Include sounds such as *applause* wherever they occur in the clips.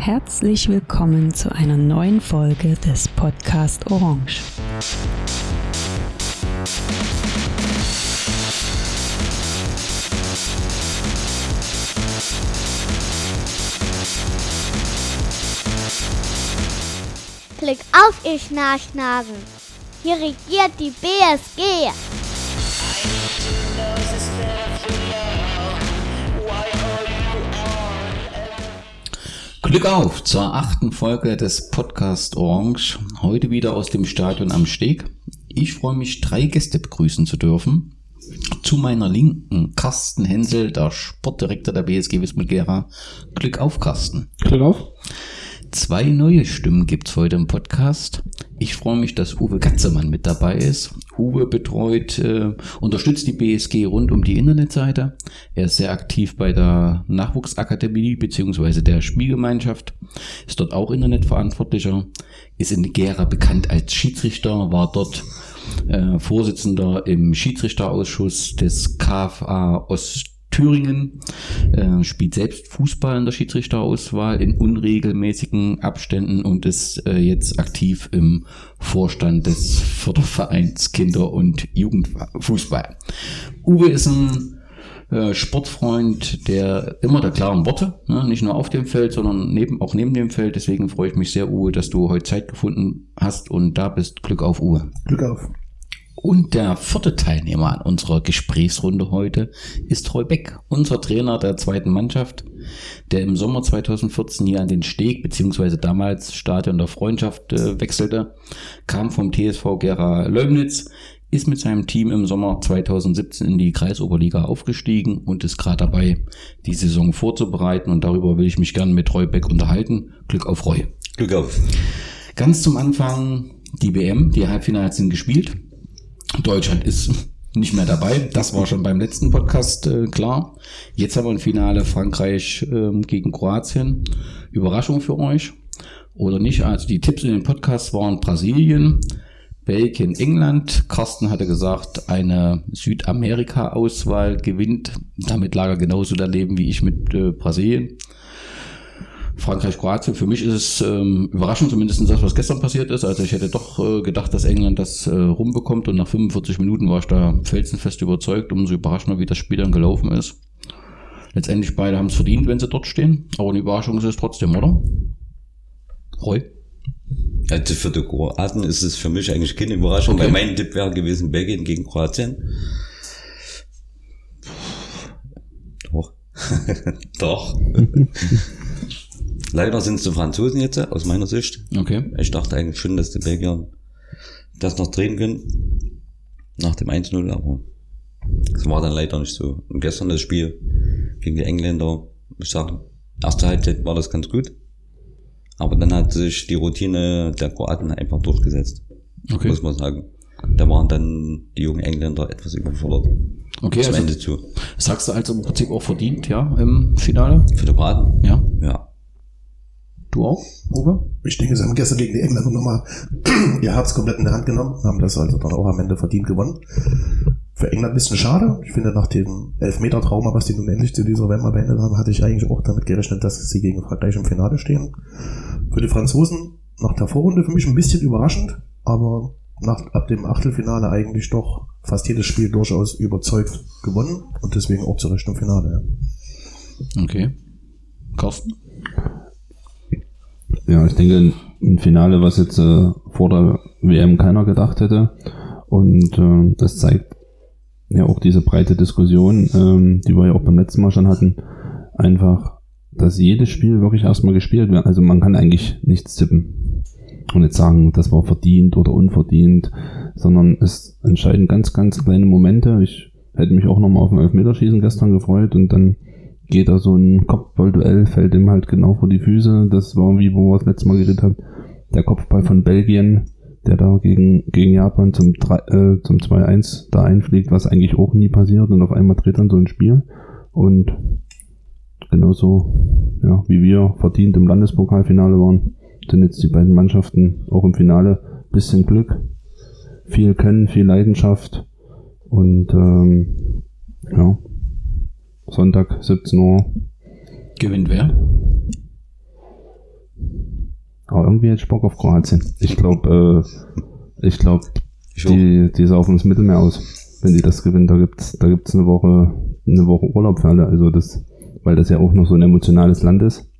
herzlich willkommen zu einer neuen Folge des Podcast Orange. Klick auf, ihr Schnarchnasen. Hier regiert die BSG. Glück auf zur achten Folge des Podcast Orange. Heute wieder aus dem Stadion am Steg. Ich freue mich, drei Gäste begrüßen zu dürfen. Zu meiner Linken Carsten Hensel, der Sportdirektor der BSG Wismut Gera. Glück auf, Carsten. Glück auf. Zwei neue Stimmen gibt's heute im Podcast. Ich freue mich, dass Uwe Katzemann mit dabei ist. Uwe betreut, äh, unterstützt die BSG rund um die Internetseite. Er ist sehr aktiv bei der Nachwuchsakademie beziehungsweise der Spielgemeinschaft, ist dort auch Internetverantwortlicher, ist in Gera bekannt als Schiedsrichter, war dort äh, Vorsitzender im Schiedsrichterausschuss des KFA Ost Thüringen, äh, spielt selbst Fußball in der Schiedsrichterauswahl in unregelmäßigen Abständen und ist äh, jetzt aktiv im Vorstand des Fördervereins Kinder- und Jugendfußball. Uwe ist ein äh, Sportfreund, der immer der klaren Worte, ne, nicht nur auf dem Feld, sondern neben, auch neben dem Feld. Deswegen freue ich mich sehr, Uwe, dass du heute Zeit gefunden hast und da bist. Glück auf, Uwe. Glück auf. Und der vierte Teilnehmer an unserer Gesprächsrunde heute ist Roy Beck, unser Trainer der zweiten Mannschaft, der im Sommer 2014 hier an den Steg beziehungsweise damals Stadion der Freundschaft äh, wechselte, kam vom TSV Gera Leumnitz, ist mit seinem Team im Sommer 2017 in die Kreisoberliga aufgestiegen und ist gerade dabei, die Saison vorzubereiten und darüber will ich mich gerne mit Roy Beck unterhalten. Glück auf Roy. Glück auf. Ganz zum Anfang die WM, die Halbfinale sind gespielt. Deutschland ist nicht mehr dabei. Das war schon beim letzten Podcast äh, klar. Jetzt haben wir ein Finale Frankreich ähm, gegen Kroatien. Überraschung für euch oder nicht? Also die Tipps in den Podcasts waren Brasilien, Belgien, England. Carsten hatte gesagt, eine Südamerika-Auswahl gewinnt. Damit lag er genauso daneben wie ich mit äh, Brasilien. Frankreich, Kroatien. Für mich ist es ähm, überraschend, zumindest das, was gestern passiert ist. Also ich hätte doch äh, gedacht, dass England das äh, rumbekommt und nach 45 Minuten war ich da felsenfest überzeugt, umso überraschender, wie das Spiel dann gelaufen ist. Letztendlich beide haben es verdient, wenn sie dort stehen, aber eine Überraschung ist es trotzdem, oder? Roy? Also für die Kroaten ist es für mich eigentlich keine Überraschung, Okay. weil mein Tipp wäre gewesen Belgien gegen Kroatien. Doch. *laughs* Doch. *laughs* Leider sind es die Franzosen jetzt, aus meiner Sicht. Okay. Ich dachte eigentlich schon, dass die Belgier das noch drehen können. Nach dem 1-0, aber es war dann leider nicht so. Und gestern das Spiel gegen die Engländer, ich sage, erste Halbzeit war das ganz gut. Aber dann hat sich die Routine der Kroaten einfach durchgesetzt, Okay. muss man sagen. Da waren dann die jungen Engländer etwas überfordert. Okay, Zum also Ende zu. sagst du also im Prinzip auch verdient, ja, im Finale? Für die Kroaten? Ja. Ja. Du auch, Uwe? Ich denke, sie haben gestern gegen die Engländer nochmal *clears throat* ihr Herz komplett in der Hand genommen, haben das also dann auch am Ende verdient gewonnen. Für England ein bisschen schade. Ich finde, nach dem Elfmeter-Trauma, was die nun endlich zu dieser WM beendet haben, hatte ich eigentlich auch damit gerechnet, dass sie gegen Frankreich im Finale stehen. Für die Franzosen nach der Vorrunde für mich ein bisschen überraschend, aber nach, ab dem Achtelfinale eigentlich doch fast jedes Spiel durchaus überzeugt gewonnen und deswegen auch zu Recht im Finale. Ja. Okay. Carsten? Ja, ich denke, ein Finale, was jetzt äh, vor der WM keiner gedacht hätte. Und äh, das zeigt ja auch diese breite Diskussion, ähm, die wir ja auch beim letzten Mal schon hatten. Einfach, dass jedes Spiel wirklich erstmal gespielt wird. Also man kann eigentlich nichts tippen. Und jetzt sagen, das war verdient oder unverdient, sondern es entscheiden ganz, ganz kleine Momente. Ich hätte mich auch nochmal auf dem Elfmeterschießen gestern gefreut und dann geht da so ein Kopfballduell, fällt ihm halt genau vor die Füße. Das war wie, wo wir das letzte Mal geredet haben, der Kopfball von Belgien, der da gegen, gegen Japan zum, äh, zum 2-1 da einfliegt, was eigentlich auch nie passiert und auf einmal dreht dann so ein Spiel. Und genauso, ja, wie wir verdient im Landespokalfinale waren, sind jetzt die beiden Mannschaften auch im Finale. Bisschen Glück, viel Können, viel Leidenschaft und ähm, ja, Sonntag 17 Uhr. Gewinnt wer? Aber irgendwie hätte ich Bock auf Kroatien. Ich glaube, äh, ich glaube, die, die saufen das Mittelmeer aus, wenn die das gewinnen. Da gibt's, da gibt's eine Woche, eine Woche Urlaub für alle. Also das, weil das ja auch noch so ein emotionales Land ist.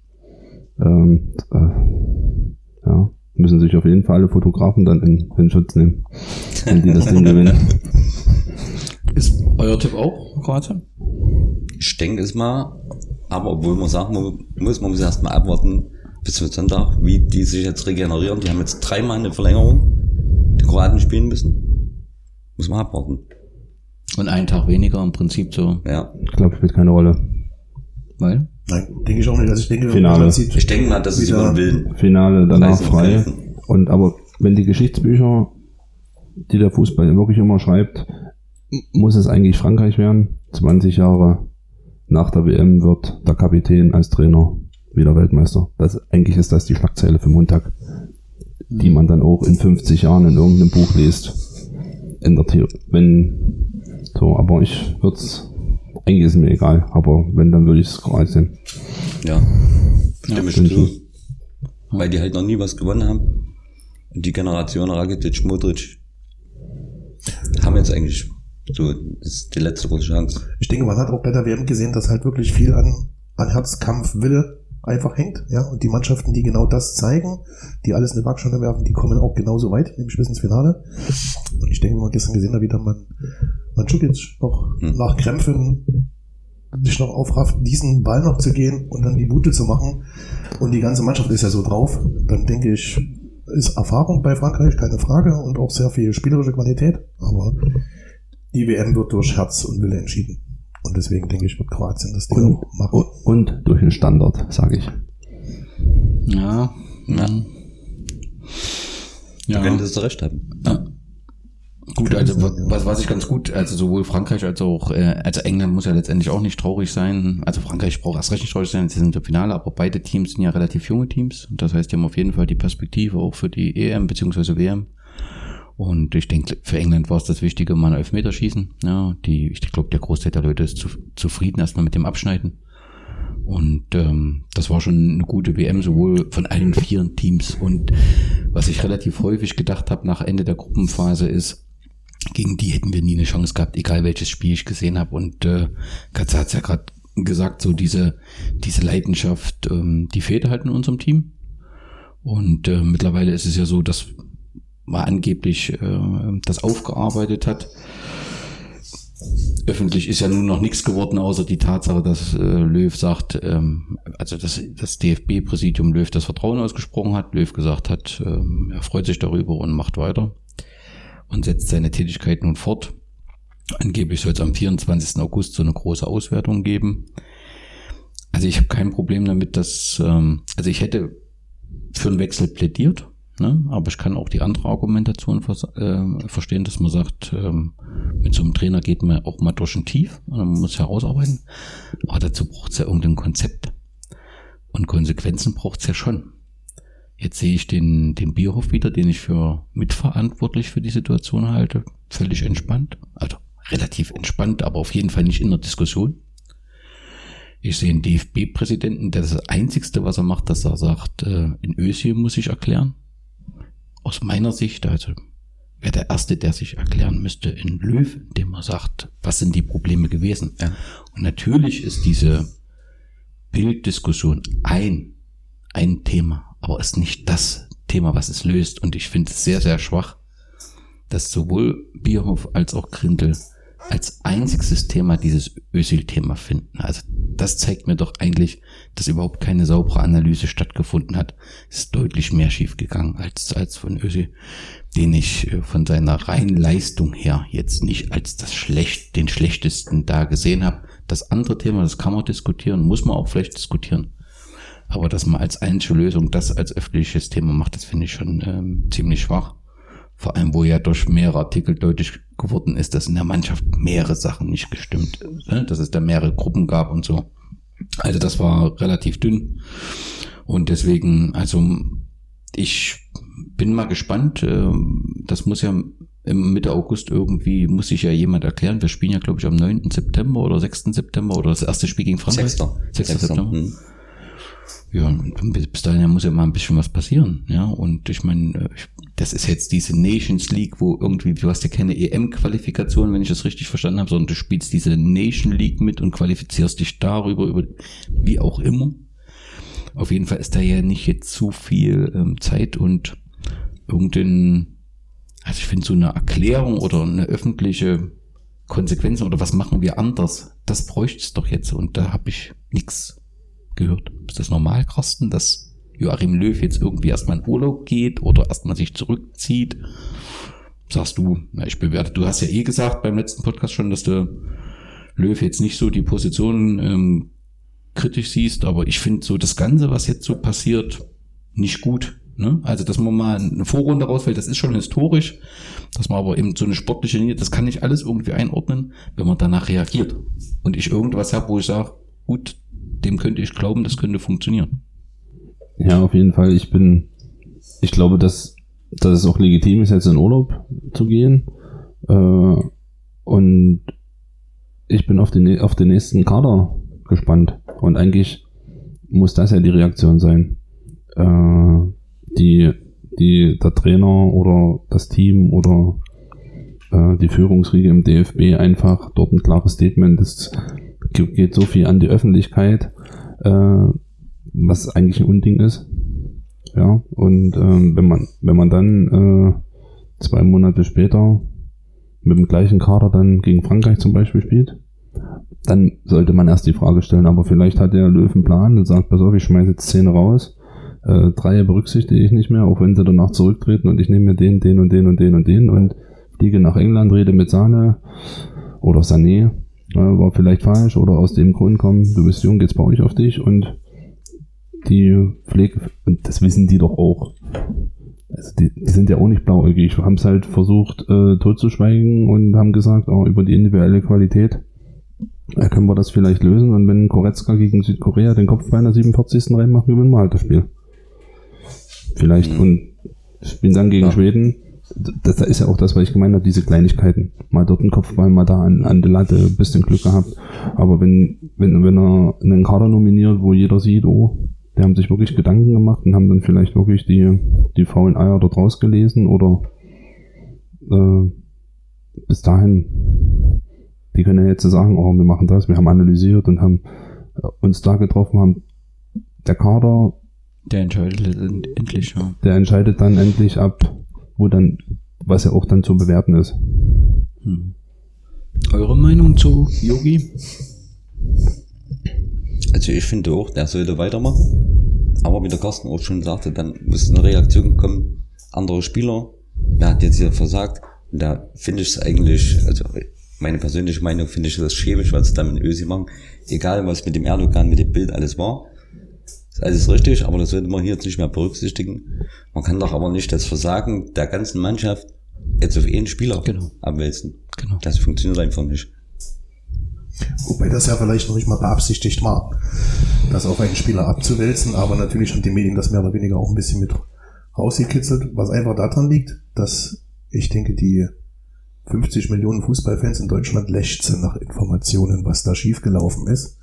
Ähm, äh, ja, müssen sich auf jeden Fall alle Fotografen dann in, in Schutz nehmen, wenn die das Ding *laughs* gewinnen. Ist euer Tipp auch Kroatien? Ich denke es mal, aber obwohl man sagen muss, man muss erst mal abwarten bis zum Sonntag, wie die sich jetzt regenerieren. Die haben jetzt dreimal eine Verlängerung, die Kroaten spielen müssen. Muss man abwarten. Und einen Tag weniger im Prinzip so, Ja. Ich glaube, spielt keine Rolle. weil? Nein, denke ich auch nicht. Also ich denke, Finale. Ich denke mal, dass es über Willen. Finale danach frei. Und aber wenn die Geschichtsbücher, die der Fußball wirklich immer schreibt, muss es eigentlich Frankreich werden. 20 Jahre nach der WM wird der Kapitän als Trainer wieder Weltmeister. Das, eigentlich ist das die Schlagzeile für Montag, die man dann auch in 50 Jahren in irgendeinem Buch liest. In der Theorie. Wenn, so, aber ich würde es, eigentlich ist es mir egal, aber wenn, dann würde ich es Kroatien. Ja. Stimme ich stimmt zu. schon. Weil die halt noch nie was gewonnen haben. Und die Generation Rakitic, Modric haben jetzt eigentlich so, das ist die letzte große Chance. ich denke, man hat auch bei der WM gesehen, dass halt wirklich viel an, an Herzkampf, Wille einfach hängt. Ja, und die Mannschaften, die genau das zeigen, die alles in eine Waagschale werfen, die kommen auch genauso weit, nämlich bis ins Finale. Und ich denke, man gestern gesehen hat, wie dann man, man Mandzukic noch Hm. nach Krämpfen sich noch aufrafft, diesen Ball noch zu gehen und dann die Bute zu machen. Und die ganze Mannschaft ist ja so drauf. Dann denke ich, ist Erfahrung bei Frankreich, keine Frage, und auch sehr viel spielerische Qualität. Aber die WM wird durch Herz und Wille entschieden. Und deswegen denke ich, wird Kroatien das Ding Und, auch machen. und, und durch den Standard, sage ich. Ja. Ja. Ja. Du ja. könntest du recht haben. Ja. Gut, also wa- was, was ich ganz gut, also sowohl Frankreich als auch, äh, also England muss ja letztendlich auch nicht traurig sein. Also Frankreich braucht erst recht nicht traurig sein, sie sind im Finale, aber beide Teams sind ja relativ junge Teams. Das heißt, die haben auf jeden Fall die Perspektive auch für die EM bzw. WM. Und ich denke, für England war es das Wichtige, mal einen Elfmeterschießen. Ja, die, ich glaube, der Großteil der Leute ist zu, zufrieden erstmal mit dem Abschneiden. Und ähm, das war schon eine gute WM, sowohl von allen vier Teams. Und was ich relativ häufig gedacht habe nach Ende der Gruppenphase ist, gegen die hätten wir nie eine Chance gehabt, egal welches Spiel ich gesehen habe. Und äh, Katze hat es ja gerade gesagt, so diese, diese Leidenschaft, ähm, die fehlt halt in unserem Team. Und äh, mittlerweile ist es ja so, dass man angeblich äh, das aufgearbeitet hat. Öffentlich ist ja nun noch nichts geworden, außer die Tatsache, dass äh, Löw sagt, ähm, also dass das DFB-Präsidium Löw das Vertrauen ausgesprochen hat. Löw gesagt hat, ähm, er freut sich darüber und macht weiter und setzt seine Tätigkeit nun fort. Angeblich soll es am 24. August so eine große Auswertung geben. Also ich habe kein Problem damit, dass, ähm, also ich hätte für einen Wechsel plädiert, ne? aber ich kann auch die andere Argumentation vers äh, verstehen, dass man sagt, ähm, mit so einem Trainer geht man auch mal durch ein Tief und man muss herausarbeiten. Aber dazu braucht es ja irgendein Konzept. Und Konsequenzen braucht es ja schon. Jetzt sehe ich den, den Bierhoff wieder, den ich für mitverantwortlich für die Situation halte. Völlig entspannt. Also relativ entspannt, aber auf jeden Fall nicht in der Diskussion. Ich sehe einen DFB-Präsidenten, der das Einzigste, was er macht, dass er sagt, äh, in Özil muss ich erklären. Aus meiner Sicht, also wäre der Erste, der sich erklären müsste in Löw, indem er sagt, was sind die Probleme gewesen. Ja. Und natürlich ist diese Bilddiskussion ein, ein Thema, aber ist nicht das Thema, was es löst. Und ich finde es sehr, sehr schwach, dass sowohl Bierhoff als auch Grindel als einziges Thema dieses Özil-Thema finden. Also das zeigt mir doch eigentlich, dass überhaupt keine saubere Analyse stattgefunden hat. Es ist deutlich mehr schiefgegangen als, als von Özil, den ich äh, von seiner reinen Leistung her jetzt nicht als das schlecht, den schlechtesten da gesehen habe. Das andere Thema, das kann man diskutieren, muss man auch vielleicht diskutieren. Aber dass man als einzige Lösung das als öffentliches Thema macht, das finde ich schon ähm, ziemlich schwach. Vor allem, wo ja durch mehrere Artikel deutlich geworden ist, dass in der Mannschaft mehrere Sachen nicht gestimmt, ne? dass es da mehrere Gruppen gab und so. Also das war relativ dünn. Und deswegen, also ich bin mal gespannt. ähm, Das muss ja im Mitte August irgendwie, muss sich ja jemand erklären. Wir spielen ja, glaube ich, am 9. September oder 6. September oder das erste Spiel gegen Frankreich. Sechster. 6. September. Hm. Ja, bis bis dahin muss ja mal ein bisschen was passieren, ja. Und ich meine, äh, ich- das ist jetzt diese Nations League, wo irgendwie, du hast ja keine EM-Qualifikation, wenn ich das richtig verstanden habe, sondern du spielst diese Nation League mit und qualifizierst dich darüber, über wie auch immer. Auf jeden Fall ist da ja nicht jetzt zu viel ähm, Zeit und irgendein, also ich finde so eine Erklärung oder eine öffentliche Konsequenzen oder was machen wir anders, das bräuchte es doch jetzt und da habe ich nichts gehört. Ist das normal, Carsten, dass Joachim Löw jetzt irgendwie erstmal in Urlaub geht oder erstmal sich zurückzieht? Sagst du, na, ich bewerte, du hast ja eh gesagt beim letzten Podcast schon, dass du Löw jetzt nicht so die Position ähm, kritisch siehst, aber ich finde so das Ganze, was jetzt so passiert, nicht gut. Ne? Also, dass man mal eine Vorrunde rausfällt, das ist schon historisch, dass man aber eben so eine sportliche Linie, das kann ich alles irgendwie einordnen, wenn man danach reagiert. Und ich irgendwas habe, wo ich sage, gut, dem könnte ich glauben, das könnte funktionieren. Ja, auf jeden Fall. Ich bin, ich glaube, dass, dass es auch legitim ist, jetzt in Urlaub zu gehen. Äh, und ich bin auf den, auf den nächsten Kader gespannt. Und eigentlich muss das ja die Reaktion sein. Äh, die, die, der Trainer oder das Team oder äh, die Führungsriege im DFB einfach dort ein klares Statement. Es geht so viel an die Öffentlichkeit. Äh, was eigentlich ein Unding ist. Ja, und ähm, wenn man, wenn man dann äh, zwei Monate später mit dem gleichen Kader dann gegen Frankreich zum Beispiel spielt, dann sollte man erst die Frage stellen, aber vielleicht hat der Löw einen Plan und sagt, pass auf, ich schmeiße jetzt Szene raus, äh, drei berücksichtige ich nicht mehr, auch wenn sie danach zurücktreten und ich nehme mir den, den und den und den und den und fliege nach England, rede mit Sahne oder Sané, äh, war vielleicht falsch oder aus dem Grund kommen, du bist jung, jetzt baue ich auf dich und die Pflege, und das wissen die doch auch. Also die, die sind ja auch nicht blauäugig, haben es halt versucht äh, totzuschweigen und haben gesagt, oh, über die individuelle Qualität äh, können wir das vielleicht lösen und wenn Koretzka gegen Südkorea den Kopf bei einer 47. reinmacht, gewinnen wir halt das Spiel. Vielleicht und spielen dann gegen Ja. Schweden. Das das ist ja auch das, was ich gemeint habe, diese Kleinigkeiten. Mal dort einen Kopfball, mal da an, an der Latte, ein bisschen Glück gehabt. Aber wenn, wenn, wenn er einen Kader nominiert, wo jeder sieht, oh, die haben sich wirklich Gedanken gemacht und haben dann vielleicht wirklich die, die faulen Eier dort rausgelesen oder äh, bis dahin, die können ja jetzt sagen, oh, wir machen das, wir haben analysiert und haben äh, uns da getroffen, haben der Kader, Der entscheidet letztendlich, ja. der entscheidet dann endlich ab, wo dann, was ja auch dann zu bewerten ist. Hm. Eure Meinung zu Yogi? Also ich finde auch, der sollte weitermachen. Aber wie der Carsten auch schon sagte, dann muss eine Reaktion kommen. Andere Spieler, wer hat jetzt hier versagt? Und da finde ich es eigentlich, also meine persönliche Meinung finde ich das schäbig, was sie da mit Ösi machen. Egal was mit dem Erdogan, mit dem Bild alles war. Ist alles richtig, aber das sollte man hier jetzt nicht mehr berücksichtigen. Man kann doch aber nicht das Versagen der ganzen Mannschaft jetzt auf einen Spieler Genau. abwälzen. Genau. Das funktioniert einfach nicht. Wobei das ja vielleicht noch nicht mal beabsichtigt war, das auf einen Spieler abzuwälzen, aber natürlich haben die Medien das mehr oder weniger auch ein bisschen mit rausgekitzelt, was einfach daran liegt, dass ich denke, die 50 Millionen Fußballfans in Deutschland lechzen nach Informationen, was da schiefgelaufen ist.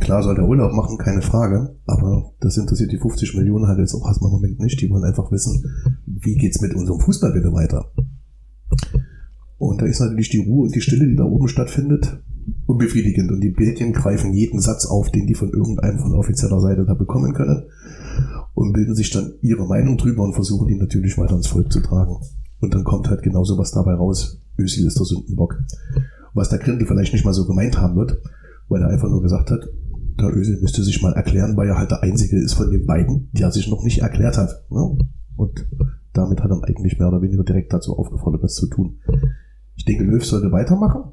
Klar soll der Urlaub machen, keine Frage, aber das interessiert die 50 Millionen halt jetzt auch erstmal im Moment nicht. Die wollen einfach wissen, wie geht's mit unserem Fußball bitte weiter. Und da ist natürlich die Ruhe und die Stille, die da oben stattfindet, unbefriedigend. Und die Medien greifen jeden Satz auf, den die von irgendeinem von offizieller Seite da bekommen können und bilden sich dann ihre Meinung drüber und versuchen die natürlich weiter ins Volk zu tragen. Und dann kommt halt genau sowas dabei raus. Özil ist der Sündenbock. Was der Grindel vielleicht nicht mal so gemeint haben wird, weil er einfach nur gesagt hat, der Özil müsste sich mal erklären, weil er halt der Einzige ist von den beiden, der sich noch nicht erklärt hat. Ne? Und damit hat er eigentlich mehr oder weniger direkt dazu aufgefordert, das zu tun. Ich denke, Löw sollte weitermachen.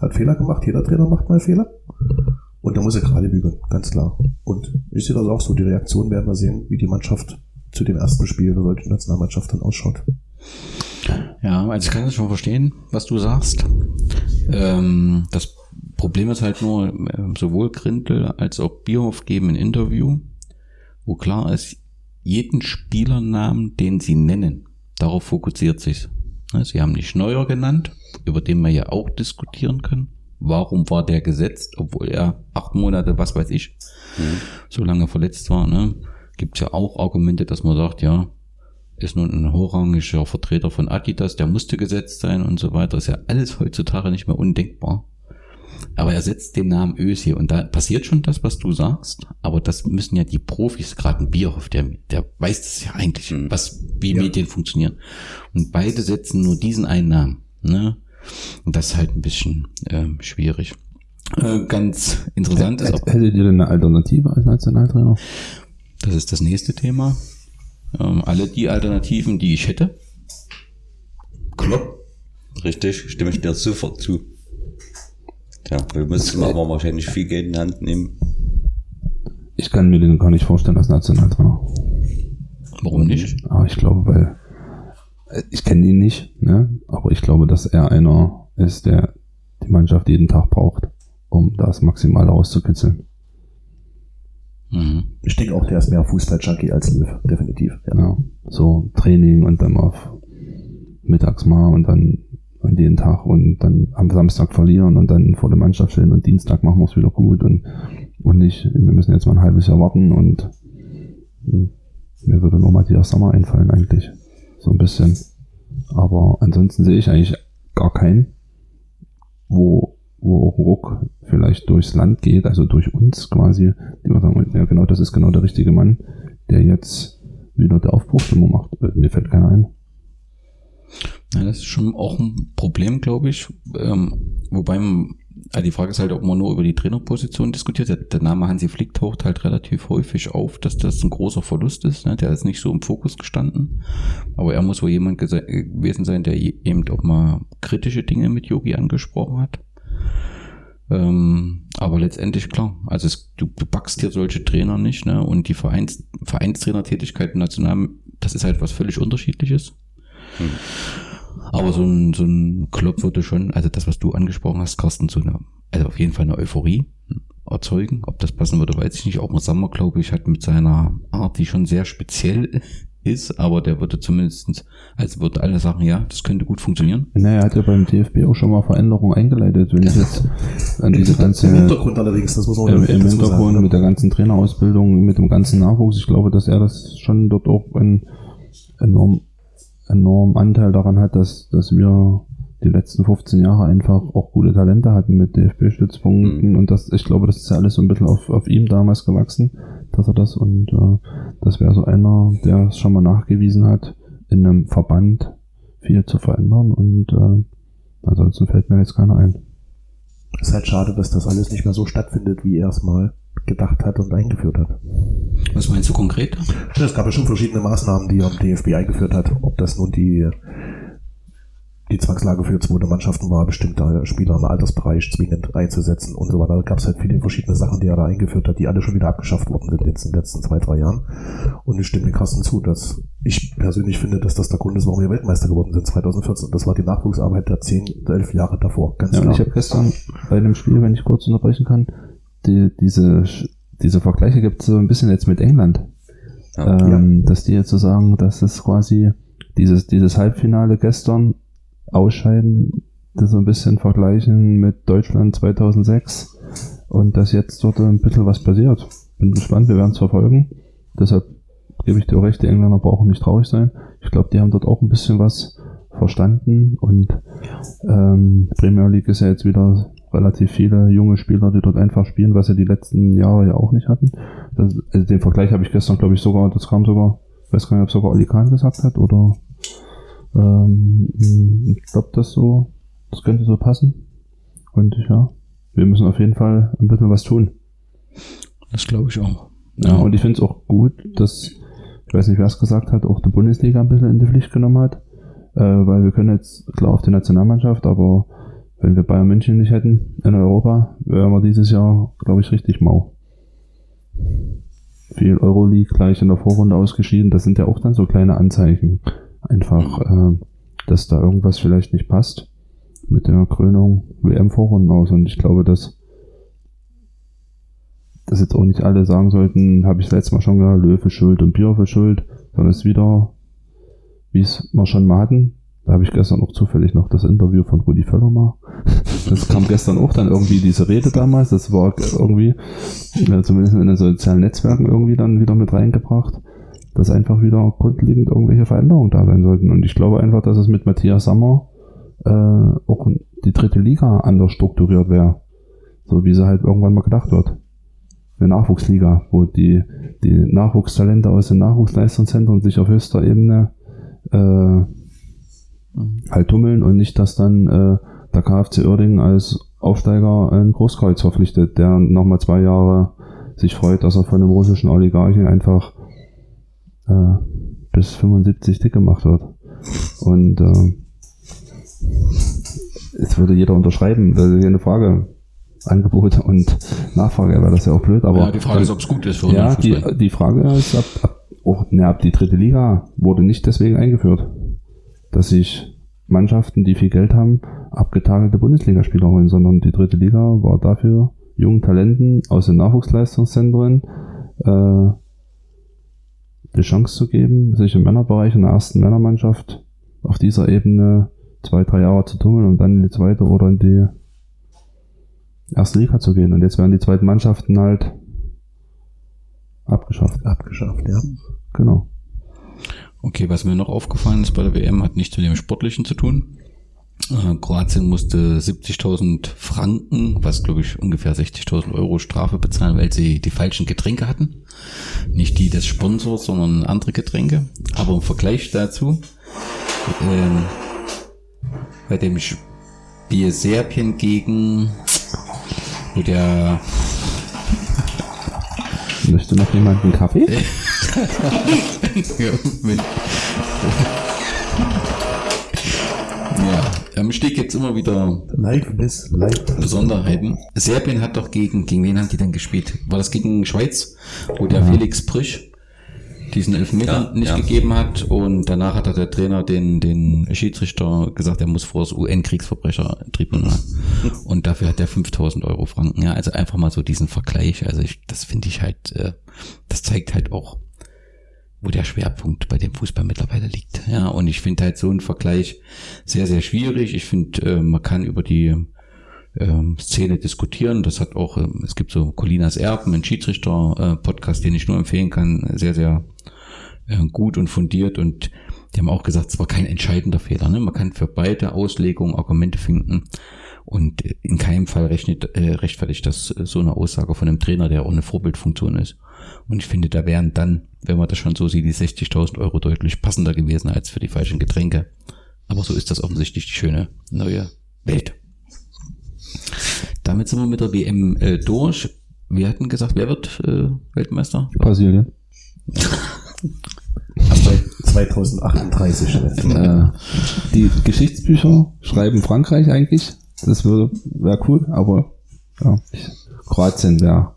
Hat Fehler gemacht, jeder Trainer macht mal Fehler. Und da muss er gerade bügeln, ganz klar. Und ich sehe das auch so, die Reaktion werden wir sehen, wie die Mannschaft zu dem ersten Spiel der deutschen Nationalmannschaft dann ausschaut. Ja, also ich kann das schon verstehen, was du sagst. Ähm, das Problem ist halt nur, äh, sowohl Grindel als auch Bierhoff geben ein Interview, wo klar ist, jeden Spielernamen, den sie nennen, darauf fokussiert sich. Sie haben nicht Neuer genannt, über den wir ja auch diskutieren können. warum war der gesetzt, obwohl er acht Monate, was weiß ich, so lange verletzt war. Ne? Gibt ja auch Argumente, dass man sagt, ja, ist nun ein hochrangiger Vertreter von Adidas, der musste gesetzt sein und so weiter. Ist ja alles heutzutage nicht mehr undenkbar. Aber er setzt den Namen Ösi und da passiert schon das, was du sagst. Aber das müssen ja die Profis, gerade ein Bierhoff, der, der weiß das ja eigentlich, Mhm. was, wie Medien funktionieren. Und beide setzen nur diesen einen Namen. Ne? Und das ist halt ein bisschen ähm, schwierig. Äh, ganz interessant ist auch, Hättet ihr denn eine Alternative als Nationaltrainer? das ist das nächste Thema. Ähm, alle die Alternativen, die ich hätte. Klopp. Richtig, stimme ich dir sofort zu. Ja, wir müssen aber wahrscheinlich viel Geld in die Hand nehmen. Ich kann mir den gar nicht vorstellen als Nationaltrainer. Warum nicht? Aber ich glaube, weil ich kenne ihn nicht, ne? aber ich glaube, dass er einer ist, der die Mannschaft jeden Tag braucht, um das Maximale rauszukitzeln. Mhm. Ich denke auch, der ist mehr Fußball-Junkie als Löw, definitiv. Ja. Ja, so Training und dann auf mittags mal und dann und jeden Tag und dann am Samstag verlieren und dann vor der Mannschaft stellen und Dienstag machen wir es wieder gut und, und nicht, wir müssen jetzt mal ein halbes Jahr warten und hm, mir würde nur Matthias Sommer einfallen eigentlich. So ein bisschen. Aber ansonsten sehe ich eigentlich gar keinen, wo, wo Ruck vielleicht durchs Land geht, also durch uns quasi, die wir sagen, ja genau, das ist genau der richtige Mann, der jetzt wieder der Aufbruchstimmung macht. Äh, Mir fällt keiner ein. Ja, das ist schon auch ein Problem, glaube ich. Ähm, wobei man, ja, die Frage ist halt, ob man nur über die Trainerposition diskutiert. Der, Name Hansi Flick taucht halt relativ häufig auf, dass das ein großer Verlust ist. Ne? Der ist nicht so im Fokus gestanden. Aber er muss wohl jemand äh, gewesen sein, der eben auch mal kritische Dinge mit Yogi angesprochen hat. Ähm, aber letztendlich klar, also es, du, du backst dir solche Trainer nicht, ne? Und die Vereins, Vereinstrainertätigkeit im National, das ist halt was völlig unterschiedliches. Aber so ein, so ein Klopp würde schon, also das, was du angesprochen hast, Carsten, so eine, also auf jeden Fall eine Euphorie erzeugen. Ob das passen würde, weiß ich nicht. Auch Sammer, glaube ich, hat mit seiner Art, die schon sehr speziell *laughs* ist, aber der würde zumindestens, also würde alle sagen, ja, das könnte gut funktionieren. Naja, er hat ja beim DFB auch schon mal Veränderungen eingeleitet, wenn ich *laughs* jetzt an diese Im ganze Hintergrund allerdings, das muss man im, im Hintergrund sagen, ne? mit der ganzen Trainerausbildung, mit dem ganzen Nachwuchs, ich glaube, dass er das schon dort auch einen enorm, enorm Anteil daran hat, dass, dass wir die letzten 15 Jahre einfach auch gute Talente hatten mit DFB-Stützpunkten. Und das, ich glaube, das ist ja alles so ein bisschen auf, auf ihm damals gewachsen, dass er das und äh, das wäre so einer, der es schon mal nachgewiesen hat, in einem Verband viel zu verändern. Und äh, ansonsten fällt mir jetzt keiner ein. Ist halt schade, dass das alles nicht mehr so stattfindet, wie er es mal gedacht hat und eingeführt hat. Was meinst du konkret? Es gab ja schon verschiedene Maßnahmen, die er am DFB eingeführt hat. Ob das nun die, die Zwangslage für zweite Mannschaften war, bestimmte Spieler im Altersbereich zwingend einzusetzen und so weiter. Da gab es halt viele verschiedene Sachen, die er da eingeführt hat, die alle schon wieder abgeschafft worden sind jetzt in den letzten zwei, drei Jahren. Und ich stimme Carsten zu, dass ich persönlich finde, dass das der Grund ist, warum wir Weltmeister geworden sind 2014. Das war die Nachwuchsarbeit der zehn, elf Jahre davor. Ganz Ja, klar. ich habe gestern bei einem Spiel, wenn ich kurz unterbrechen kann, die, diese, diese Vergleiche gibt es so ein bisschen jetzt mit England. Ja. ähm, Dass die jetzt so sagen, dass es quasi dieses, dieses Halbfinale gestern ausscheiden, das so ein bisschen vergleichen mit Deutschland 2006 und dass jetzt dort ein bisschen was passiert. Bin gespannt, wir werden es verfolgen. Deshalb gebe ich dir recht, die Engländer brauchen nicht traurig sein. Ich glaube, die haben dort auch ein bisschen was verstanden und ähm, Premier League ist ja jetzt wieder relativ viele junge Spieler, die dort einfach spielen, was sie die letzten Jahre ja auch nicht hatten. Das, also den Vergleich habe ich gestern, glaube ich, sogar, das kam sogar, weiß gar nicht, ob sogar Oli Kahn gesagt hat oder ähm, ich glaube, das so, das könnte so passen. Und ja, wir müssen auf jeden Fall ein bisschen was tun. Das glaube ich auch. Ja, und ich finde es auch gut, dass, ich weiß nicht, wer es gesagt hat, auch die Bundesliga ein bisschen in die Pflicht genommen hat. Äh, weil wir können jetzt klar auf die Nationalmannschaft, aber wenn wir Bayern München nicht hätten in Europa, wären wir dieses Jahr, glaube ich, richtig mau. Viel Euroleague gleich in der Vorrunde ausgeschieden, das sind ja auch dann so kleine Anzeichen. Einfach, äh, dass da irgendwas vielleicht nicht passt mit der Krönung WM-Vorrunden aus. Und ich glaube, dass dass jetzt auch nicht alle sagen sollten, habe ich das letzte Mal schon gehört, Löwe schuld und Bier für schuld, sondern es ist wieder, wie es wir schon mal hatten, Da habe ich gestern auch zufällig noch das Interview von Rudi Völler mal. *laughs* Das kam gestern auch dann irgendwie diese Rede damals. Das war irgendwie, äh, zumindest in den sozialen Netzwerken irgendwie dann wieder mit reingebracht, dass einfach wieder grundlegend irgendwelche Veränderungen da sein sollten. Und ich glaube einfach, dass es mit Matthias Sammer äh, auch die dritte Liga anders strukturiert wäre. So wie sie halt irgendwann mal gedacht wird. Eine Nachwuchsliga, wo die, die Nachwuchstalente aus den Nachwuchsleistungszentren sich auf höchster Ebene äh, halt tummeln und nicht, dass dann äh, der KfC Uerdingen als Aufsteiger ein Großkreuz verpflichtet, der nochmal zwei Jahre sich freut, dass er von einem russischen Oligarchen einfach äh, bis 75 dick gemacht wird. Und äh, es würde jeder unterschreiben, das ist ja eine Frage. Angebot und Nachfrage wäre das ja auch blöd, aber ja, die Frage ist, ob es gut ist für ja, die, die Frage ist, ab, ab, auch, ne, ab die dritte Liga wurde nicht deswegen eingeführt, dass sich Mannschaften, die viel Geld haben, abgetagelte Bundesligaspieler holen, sondern die dritte Liga war dafür, jungen Talenten aus den Nachwuchsleistungszentren äh, die Chance zu geben, sich im Männerbereich in der ersten Männermannschaft auf dieser Ebene zwei, drei Jahre zu tummeln und dann in die zweite oder in die erste Liga zu gehen. Und jetzt werden die zweiten Mannschaften halt abgeschafft. Abgeschafft, ja. Genau. Okay, was mir noch aufgefallen ist bei der WM, hat nichts mit dem Sportlichen zu tun. Äh, Kroatien musste 70.000 Franken, was glaube ich ungefähr 60.000 Euro Strafe bezahlen, weil sie die falschen Getränke hatten. Nicht die des Sponsors, sondern andere Getränke. Aber im Vergleich dazu, ähm, bei dem Spiel Serbien gegen, wo der Möchte noch jemand einen Kaffee? *laughs* ja, mit, *laughs* ja, ähm, steht jetzt immer wieder Live ist live. Besonderheiten. Serbien hat doch gegen, gegen wen haben die denn gespielt? War das gegen Schweiz, wo der Felix Prisch diesen Elfmeter Ja, nicht ja. gegeben hat und danach hat der Trainer den, den Schiedsrichter gesagt, er muss vor das UN-Kriegsverbrecher-Tribunal *laughs* und dafür hat er 5000 Euro Franken. Ja, also einfach mal so diesen Vergleich. Also ich, das finde ich halt, äh, das zeigt halt auch, wo der Schwerpunkt bei dem Fußball mittlerweile liegt. Ja, und ich finde halt so einen Vergleich sehr, sehr schwierig. Ich finde, äh, man kann über die ähm, Szene diskutieren. Das hat auch, ähm, es gibt so Colinas Erben, ein Schiedsrichter-Podcast, den ich nur empfehlen kann. Sehr, sehr äh, gut und fundiert und die haben auch gesagt, es war kein entscheidender Fehler. Ne? Man kann für beide Auslegungen Argumente finden und äh, in keinem Fall rechnet, äh, rechtfertigt das äh, so eine Aussage von einem Trainer, der auch eine Vorbildfunktion ist. Und ich finde, da wären dann, wenn man das schon so sieht, die 60.000 Euro deutlich passender gewesen als für die falschen Getränke. Aber so ist das offensichtlich die schöne neue Welt. Damit sind wir mit der WM äh, durch. Wir hatten gesagt, wer wird äh, Weltmeister? Brasilien. Also 2038. Äh, die Geschichtsbücher schreiben Frankreich eigentlich. Das würde wäre cool, aber ja, Kroatien wäre.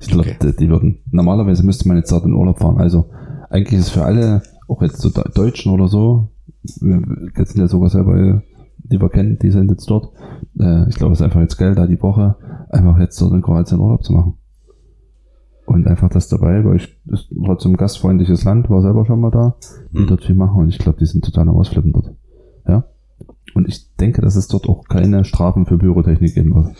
Ich glaube, Okay. die, würden. Normalerweise müsste man jetzt dort in Urlaub fahren. Also eigentlich ist es für alle, auch jetzt so De- Deutschen oder so, wir sind ja sogar selber, äh, die wir kennen, die sind jetzt dort. Äh, ich glaube, es ist einfach jetzt geil, da die Woche einfach jetzt dort in Kroatien Urlaub zu machen. Und einfach das dabei, weil ich ist trotzdem ein gastfreundliches Land, war selber schon mal da, die Mhm. dort viel machen und ich glaube, die sind total am Ausflippen dort. Ja. Und ich denke, dass es dort auch keine Strafen für Pyrotechnik geben wird,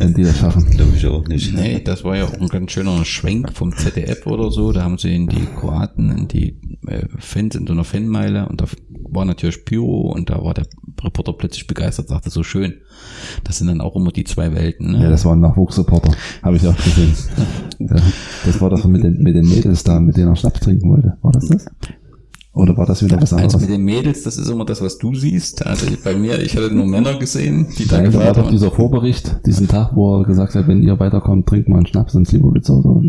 wenn die das schaffen. *laughs* Glaube ich auch nicht. Nee, das war ja auch ein ganz schöner Schwenk vom ZDF oder so. Da haben sie in die Kroaten, in die äh, Fans, in so einer Fanmeile und da war natürlich Pyro und da war der Reporter plötzlich begeistert, sagte so schön. Das sind dann auch immer die zwei Welten. Ne? Ja, das war ein Nachwuchsreporter, habe ich auch gesehen. *laughs* Ja, das war doch mit den, mit den Mädels da, mit denen er Schnaps trinken wollte. War das das? Oder war das wieder was anderes? also mit den Mädels, das ist immer das, was du siehst. Also bei mir, ich hatte nur Männer gesehen, die da Nein, da war doch dieser Vorbericht, diesen Tag, wo er gesagt hat, wenn ihr weiterkommt, trinkt mal einen Schnaps ins Slivovitz oder so.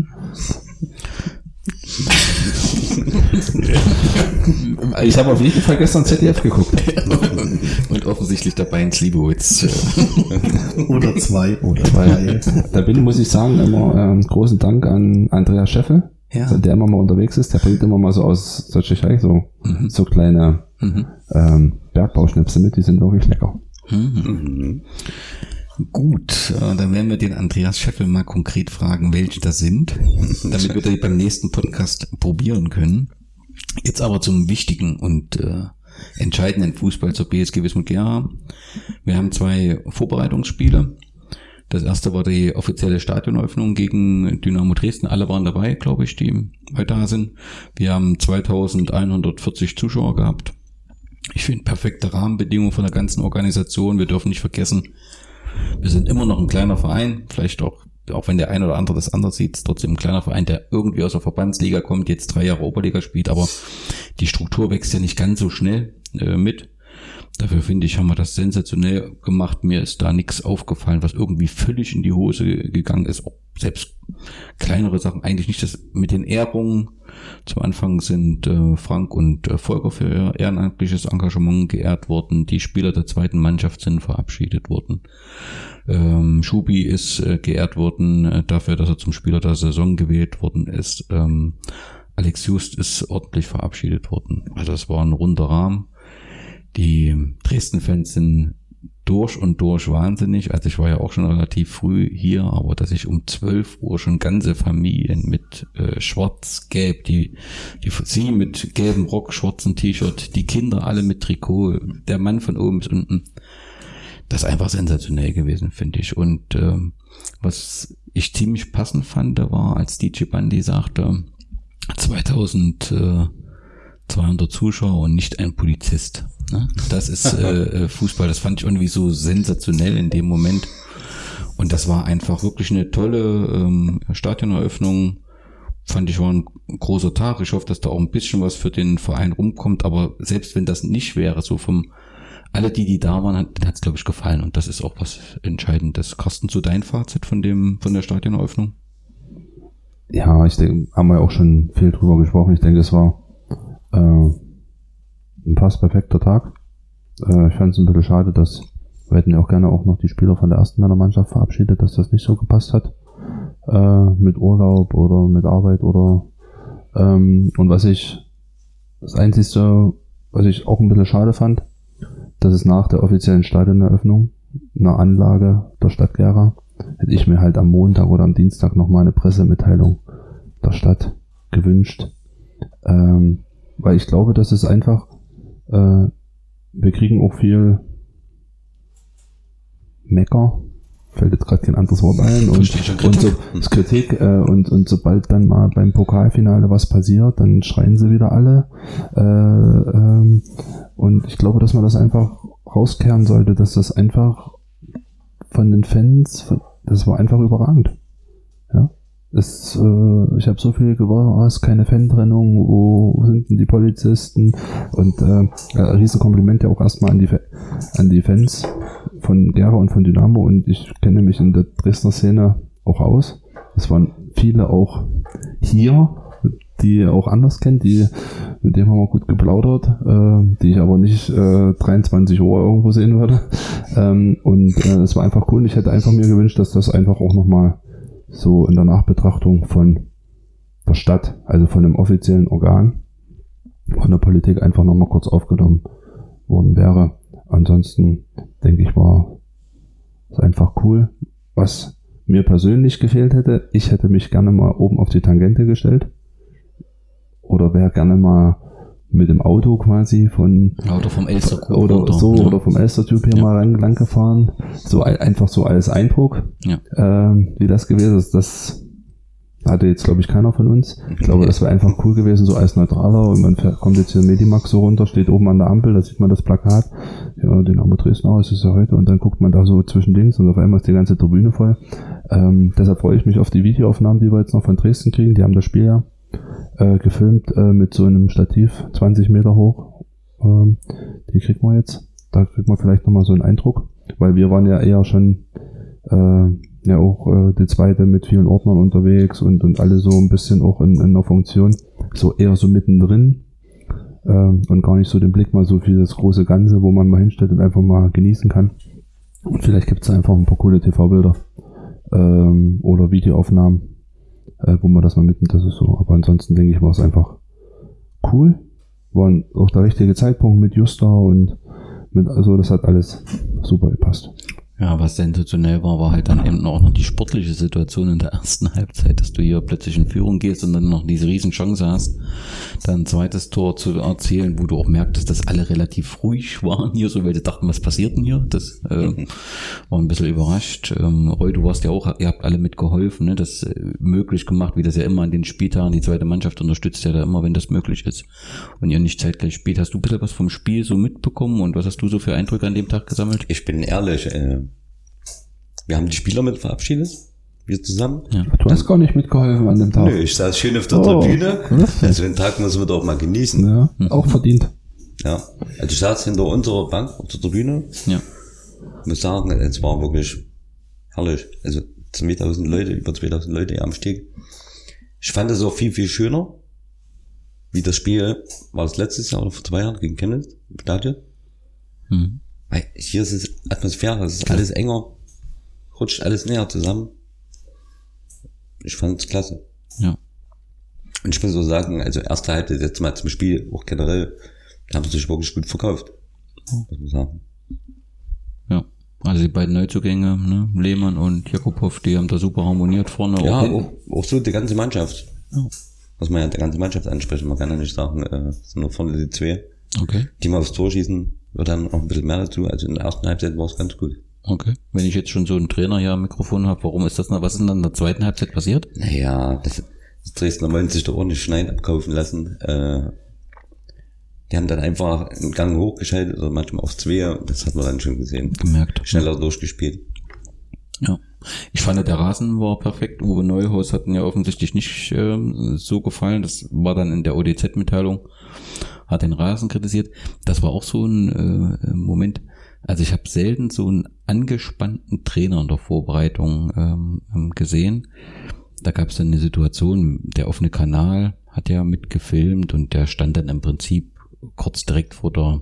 Ich habe auf jeden Fall gestern ZDF geguckt. *laughs* und offensichtlich dabei in Slibowitz. *laughs* Oder zwei oder drei. da bin, muss ich sagen, immer ähm, großen Dank an Andreas Scheffel, Ja. der immer mal unterwegs ist. Der bringt immer mal so aus der Tschechei so, so kleine Mhm. ähm, Bergbauschnipse mit, die sind wirklich lecker. Mhm. Gut, äh, dann werden wir den Andreas Scheffel mal konkret fragen, welche das sind, *laughs* damit wir die beim nächsten Podcast probieren können. Jetzt aber zum Wichtigen und äh, entscheidenden Fußball zur BSG Wismut Gera. Wir haben zwei Vorbereitungsspiele. Das erste war die offizielle Stadionöffnung gegen Dynamo Dresden. Alle waren dabei, glaube ich, die da sind. Wir haben 2140 Zuschauer gehabt. Ich finde perfekte Rahmenbedingungen von der ganzen Organisation. Wir dürfen nicht vergessen, wir sind immer noch ein kleiner Verein, vielleicht auch, auch wenn der ein oder andere das anders sieht, trotzdem ein kleiner Verein, der irgendwie aus der Verbandsliga kommt, jetzt drei Jahre Oberliga spielt, aber die Struktur wächst ja nicht ganz so schnell äh, mit. Dafür finde ich, haben wir das sensationell gemacht. Mir ist da nichts aufgefallen, was irgendwie völlig in die Hose gegangen ist. Auch selbst kleinere Sachen, eigentlich nicht das mit den Ehrungen. Zum Anfang sind äh, Frank und äh, Volker für ihr ehrenamtliches Engagement geehrt worden. Die Spieler der zweiten Mannschaft sind verabschiedet worden. Ähm, Schubi ist äh, geehrt worden äh, dafür, dass er zum Spieler der Saison gewählt worden ist. Ähm, Alex Just ist ordentlich verabschiedet worden. Also es war ein runder Rahmen. Die Dresden-Fans sind durch und durch wahnsinnig. Also ich war ja auch schon relativ früh hier, aber dass ich um 12 Uhr schon ganze Familien mit äh, schwarz-gelb, die, die sie mit gelbem Rock, schwarzem T-Shirt, die Kinder alle mit Trikot, der Mann von oben bis unten. Das ist einfach sensationell gewesen, finde ich. Und ähm, was ich ziemlich passend fand, war, als DJ Bandi sagte, 2000 äh, 200 Zuschauer und nicht ein Polizist. Ne? Das ist äh, äh, Fußball. Das fand ich irgendwie so sensationell in dem Moment. Und das war einfach wirklich eine tolle ähm, Stadioneröffnung. Fand ich war ein großer Tag. Ich hoffe, dass da auch ein bisschen was für den Verein rumkommt. Aber selbst wenn das nicht wäre, so vom alle die, die da waren, hat es, glaube ich, gefallen. Und das ist auch was Entscheidendes. Carsten, zu dein Fazit von dem, von der Stadioneröffnung? Ja, ich denke, haben wir auch schon viel drüber gesprochen. Ich denke, es war ein fast perfekter Tag. Äh, ich fand es ein bisschen schade, dass wir hätten ja auch gerne auch noch die Spieler von der ersten Männermannschaft verabschiedet, dass das nicht so gepasst hat. Äh, mit Urlaub oder mit Arbeit oder ähm, und was ich das Einzige, was ich auch ein bisschen schade fand, dass es nach der offiziellen Stadioneröffnung einer Anlage der Stadt Gera hätte ich mir halt am Montag oder am Dienstag nochmal eine Pressemitteilung der Stadt gewünscht. Ähm, weil ich glaube, das ist einfach, äh, wir kriegen auch viel Mecker, fällt jetzt gerade kein anderes Wort ein, und, und so Kritik, äh, und, und sobald dann mal beim Pokalfinale was passiert, dann schreien sie wieder alle. Äh, ähm, und ich glaube, dass man das einfach rauskehren sollte, dass das einfach von den Fans, das war einfach überragend. Es, äh, ich habe so viel gewonnen, oh, ist keine Fan-Trennung, wo sind denn die Polizisten? Und äh, ein Riesenkompliment ja auch erstmal an die, an die Fans von Gera und von Dynamo und ich kenne mich in der Dresdner Szene auch aus. Es waren viele auch hier, die auch anders kennt, die, mit dem haben wir gut geplaudert, äh, die ich aber nicht äh, 23 Uhr irgendwo sehen würde. Ähm, und äh, es war einfach cool. Ich hätte einfach mir gewünscht, dass das einfach auch nochmal so in der Nachbetrachtung von der Stadt, also von dem offiziellen Organ, von der Politik einfach nochmal kurz aufgenommen worden wäre. Ansonsten denke ich, war es einfach cool. Was mir persönlich gefehlt hätte, ich hätte mich gerne mal oben auf die Tangente gestellt. Oder wäre gerne mal mit dem Auto quasi von oder vom Elster oder runter, so ja. oder vom Elster Typ hier ja. mal lang, lang gefahren. So einfach so als Eindruck ja. ähm, wie das gewesen ist. Das hatte jetzt glaube ich keiner von uns. Ich glaube das wäre einfach cool gewesen so als neutraler. Und man kommt jetzt hier Medimax so runter steht oben an der Ampel da sieht man das Plakat. Ja den Amo Dresden aus ist ja heute. Und dann guckt man da so zwischen links und auf einmal ist die ganze Tribüne voll. Ähm, deshalb freue ich mich auf die Videoaufnahmen die wir jetzt noch von Dresden kriegen. Die haben das Spiel ja äh, gefilmt äh, mit so einem Stativ, 20 Meter hoch. Ähm, die kriegt man jetzt. Da kriegt man vielleicht nochmal so einen Eindruck, weil wir waren ja eher schon äh, ja auch äh, die zweite mit vielen Ordnern unterwegs und, und alle so ein bisschen auch in, in der Funktion, so eher so mittendrin äh, und gar nicht so den Blick mal so für das große Ganze, wo man mal hinstellt und einfach mal genießen kann. Und vielleicht gibt es einfach ein paar coole TV-Bilder ähm, oder Videoaufnahmen, äh, wo man das mal mitnimmt, das ist so. Aber ansonsten denke ich, war es einfach cool. War auch der richtige Zeitpunkt mit Justa und mit, also das hat alles super gepasst. Ja, was sensationell war, war halt dann eben auch noch die sportliche Situation in der ersten Halbzeit, dass du hier plötzlich in Führung gehst und dann noch diese riesen Chance hast, dann ein zweites Tor zu erzielen, wo du auch merktest, dass alle relativ ruhig waren hier, so weil sie dachten, was passiert denn hier? Das äh, war ein bisschen überrascht. Ähm, Roy, du warst ja auch, ihr habt alle mitgeholfen, ne? das äh, möglich gemacht, wie das ja immer an den Spieltagen, die zweite Mannschaft unterstützt ja da immer, wenn das möglich ist und ihr nicht zeitgleich spielt. Hast du ein bisschen was vom Spiel so mitbekommen und was hast du so für Eindrücke an dem Tag gesammelt? Ich bin ehrlich, äh, wir haben die Spieler mit verabschiedet. Wir zusammen. Ja. Du hast gar nicht mitgeholfen an dem Tag. Nö, ich saß schön auf der Oh, Tribüne. was? Also den Tag müssen wir doch mal genießen. Ja, auch verdient. Ja. Also ich saß hinter unserer Bank auf der Tribüne. Ja. Ich muss sagen, es war wirklich herrlich. Also 2000 Leute, über 2000 Leute hier am Steg. Ich fand es auch viel, viel schöner. Wie das Spiel, war das letztes Jahr oder vor zwei Jahren gegen Kenneth im Stadion? Mhm. Weil hier ist es Atmosphäre, es ist alles enger, rutscht alles näher zusammen. Ich fand es klasse. Ja. Und ich muss so sagen, also erste Halbzeit jetzt mal zum Spiel, auch generell, haben sie sich wirklich gut verkauft. Muss man sagen. Ja. Also die beiden Neuzugänge, ne? Lehmann und Jakubow, die haben da super harmoniert vorne. Ja, auch auch, auch so die ganze Mannschaft. Ja. Muss man ja die ganze Mannschaft ansprechen. Man kann ja nicht sagen, äh, es sind nur vorne die zwei. Okay. Die mal aufs Tor schießen, wird dann auch ein bisschen mehr dazu. Also in der ersten Halbzeit war es ganz gut. Okay. Wenn ich jetzt schon so einen Trainer hier am Mikrofon habe, warum ist das denn, was ist denn dann in der zweiten Halbzeit passiert? Naja, das, das Dresdner wollen sich doch ordentlich Schneid abkaufen lassen. Äh, die haben dann einfach einen Gang hochgeschaltet oder manchmal auf zwei. Das hat man dann schon gesehen. Gemerkt. Schneller durchgespielt. Ja. Ich fand, der Rasen war perfekt. Uwe Neuhaus hat mir offensichtlich nicht ähm, so gefallen. Das war dann in der ODZ-Mitteilung. Hat den Rasen kritisiert. Das war auch so ein äh, Moment. Also ich habe selten so einen angespannten Trainer in der Vorbereitung ähm, ähm, gesehen. Da gab es dann eine Situation, der offene Kanal hat ja mitgefilmt und der stand dann im Prinzip kurz direkt vor der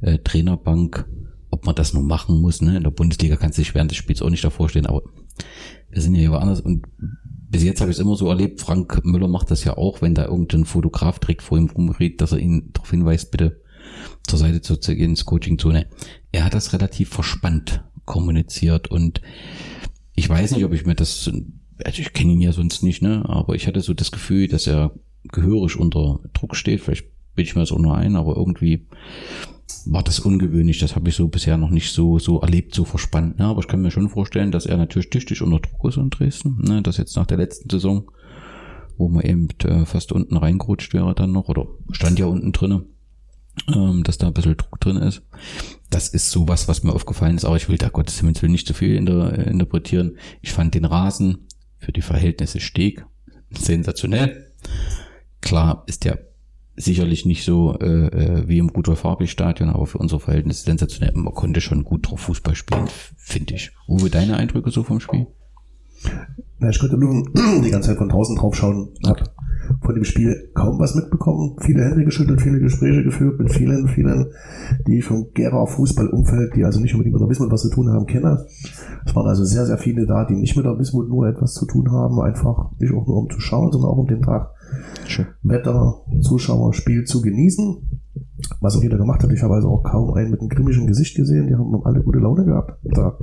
äh, Trainerbank, ob man das nun machen muss. Ne? In der Bundesliga kannst du dich während des Spiels auch nicht davor stehen, aber wir sind ja hier woanders und bis jetzt habe ich es immer so erlebt, Frank Müller macht das ja auch, wenn da irgendein Fotograf direkt vor ihm rumredet, dass er ihn darauf hinweist, bitte zur Seite zu zu gehen, ins Coaching-Zone. Er hat das relativ verspannt kommuniziert und ich weiß nicht, ob ich mir das, also ich kenne ihn ja sonst nicht, ne, aber ich hatte so das Gefühl, dass er gehörig unter Druck steht. Vielleicht bilde ich mir das auch nur ein, aber irgendwie war das ungewöhnlich. Das habe ich so bisher noch nicht so, so erlebt, so verspannt. Ne? Aber ich kann mir schon vorstellen, dass er natürlich tüchtig unter Druck ist in Dresden. Ne? Das jetzt nach der letzten Saison, wo man eben äh, fast unten reingerutscht wäre dann noch, oder stand ja unten drinne, ähm, dass da ein bisschen Druck drin ist. Das ist sowas, was mir aufgefallen ist, aber ich will da Gottes Himmels Willen nicht zu viel inter, äh, interpretieren. Ich fand den Rasen für die Verhältnisse Steg sensationell. Klar ist der sicherlich nicht so äh, äh, wie im Rudolf Harbig Stadion, aber für unsere Verhältnisse sensationell. Man konnte schon gut drauf Fußball spielen, finde ich. Uwe, deine Eindrücke so vom Spiel? Na, ich konnte nur *clears throat* die ganze Zeit von draußen drauf schauen, hab von dem Spiel kaum was mitbekommen, viele Hände geschüttelt, viele Gespräche geführt mit vielen, vielen, die ich vom Gera Fußballumfeld, die also nicht unbedingt mit der Wismut was zu tun haben, kenne. Es waren also sehr, sehr viele da, die nicht mit der Wismut nur etwas zu tun haben, einfach nicht auch nur um zu schauen, sondern auch um den Tag Schön. Wetter, Zuschauer, Spiel zu genießen. Was auch jeder gemacht hat. Ich habe also auch kaum einen mit einem grimmischen Gesicht gesehen. Die haben alle gute Laune gehabt. Tag.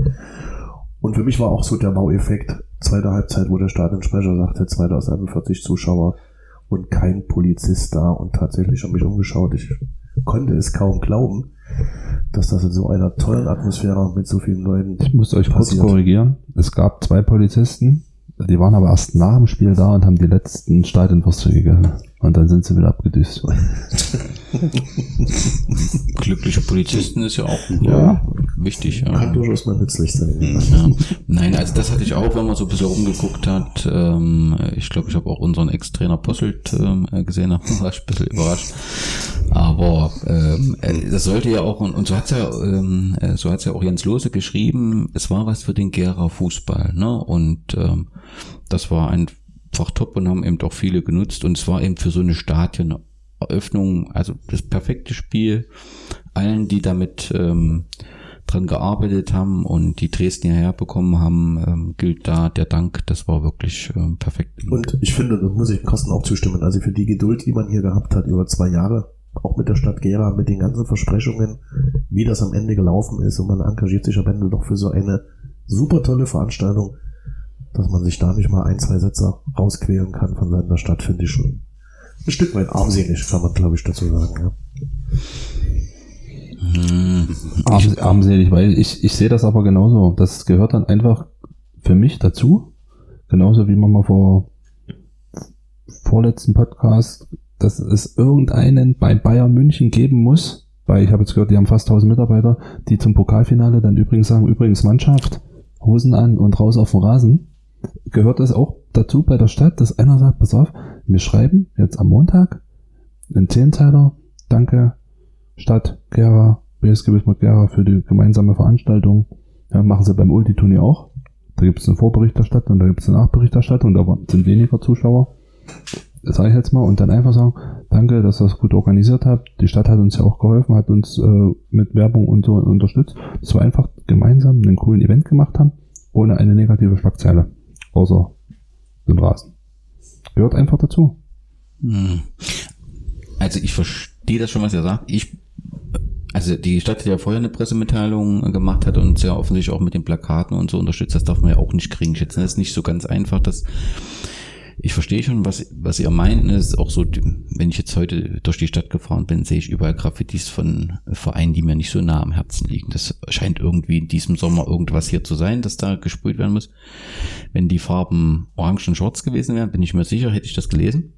Und für mich war auch so der Baueffekt. Zweite Halbzeit, wo der Stadionsprecher sagte, 2041 Zuschauer und kein Polizist da. Und tatsächlich habe mich umgeschaut. Ich konnte es kaum glauben, dass das in so einer tollen Atmosphäre mit so vielen Leuten Ich muss euch kurz passiert. korrigieren. Es gab zwei Polizisten, die waren aber erst nach dem Spiel da und haben die letzten Stadionwürste gegessen. Und dann sind sie wieder abgedüst. *laughs* Glückliche Polizisten ist ja auch Ja. wichtig. Ja. Kann durchaus mal nützlich sein. Ja. Nein, also das hatte ich auch, wenn man so ein bisschen rumgeguckt hat. Ähm, ich glaube, ich habe auch unseren Ex-Trainer Posselt ähm, äh, gesehen, da war ich ein bisschen überrascht. Aber ähm, äh, das sollte ja auch, und, so hat's ja, ähm, äh, so hat's ja auch Jens Lose geschrieben, es war was für den Gera Fußball, ne? Und ähm, das war einfach top und haben eben auch viele genutzt. Und es eben für so eine Stadioneröffnung, also das perfekte Spiel. Allen, die damit ähm, dran gearbeitet haben und die Dresden hierher bekommen haben, ähm, gilt da der Dank. Das war wirklich ähm, perfekt. Und ich finde, da muss ich Carsten auch zustimmen. Also für die Geduld, die man hier gehabt hat über zwei Jahre, auch mit der Stadt Gera, mit den ganzen Versprechungen, wie das am Ende gelaufen ist und man engagiert sich am Ende doch für so eine super tolle Veranstaltung, dass man sich da nicht mal ein, zwei Sätze rausquälen kann von seiner Stadt, finde ich schon ein Stück weit armselig, kann man glaube ich dazu sagen. Ja. Arm, armselig, weil ich, ich sehe das aber genauso. Das gehört dann einfach für mich dazu. Genauso wie man mal vor vorletzten Podcast, dass es irgendeinen bei Bayern München geben muss, weil ich habe jetzt gehört, die haben fast 1000 Mitarbeiter, die zum Pokalfinale dann übrigens sagen, übrigens Mannschaft, Hosen an und raus auf den Rasen. Gehört das auch dazu bei der Stadt, dass einer sagt, pass auf, wir schreiben jetzt am Montag einen Zehnteiler, danke Stadt Gera, BSG Wismut Gera für die gemeinsame Veranstaltung. Ja, machen sie beim Ulti-Turnier auch. Da gibt es eine Vorberichterstattung und da gibt es eine Nachberichterstattung, da sind weniger Zuschauer. Das sage ich jetzt mal. Und dann einfach sagen, danke, dass ihr das gut organisiert habt. Die Stadt hat uns ja auch geholfen, hat uns äh, mit Werbung und so unterstützt. Dass wir einfach gemeinsam einen coolen Event gemacht haben, ohne eine negative Schlagzeile. Außer den Rasen. Gehört einfach dazu. Hm. Also ich verstehe das schon, was ihr sagt. Ich, also die Stadt, die ja vorher eine Pressemitteilung gemacht hat und sehr offensichtlich auch mit den Plakaten und so unterstützt, das darf man ja auch nicht kriegen schätzen. Das ist nicht so ganz einfach, dass ich verstehe schon, was, was ihr meint. Es ist auch so, wenn ich jetzt heute durch die Stadt gefahren bin, sehe ich überall Graffitis von Vereinen, die mir nicht so nah am Herzen liegen. Das scheint irgendwie in diesem Sommer irgendwas hier zu sein, dass da gesprüht werden muss. Wenn die Farben orange und schwarz gewesen wären, bin ich mir sicher, hätte ich das gelesen.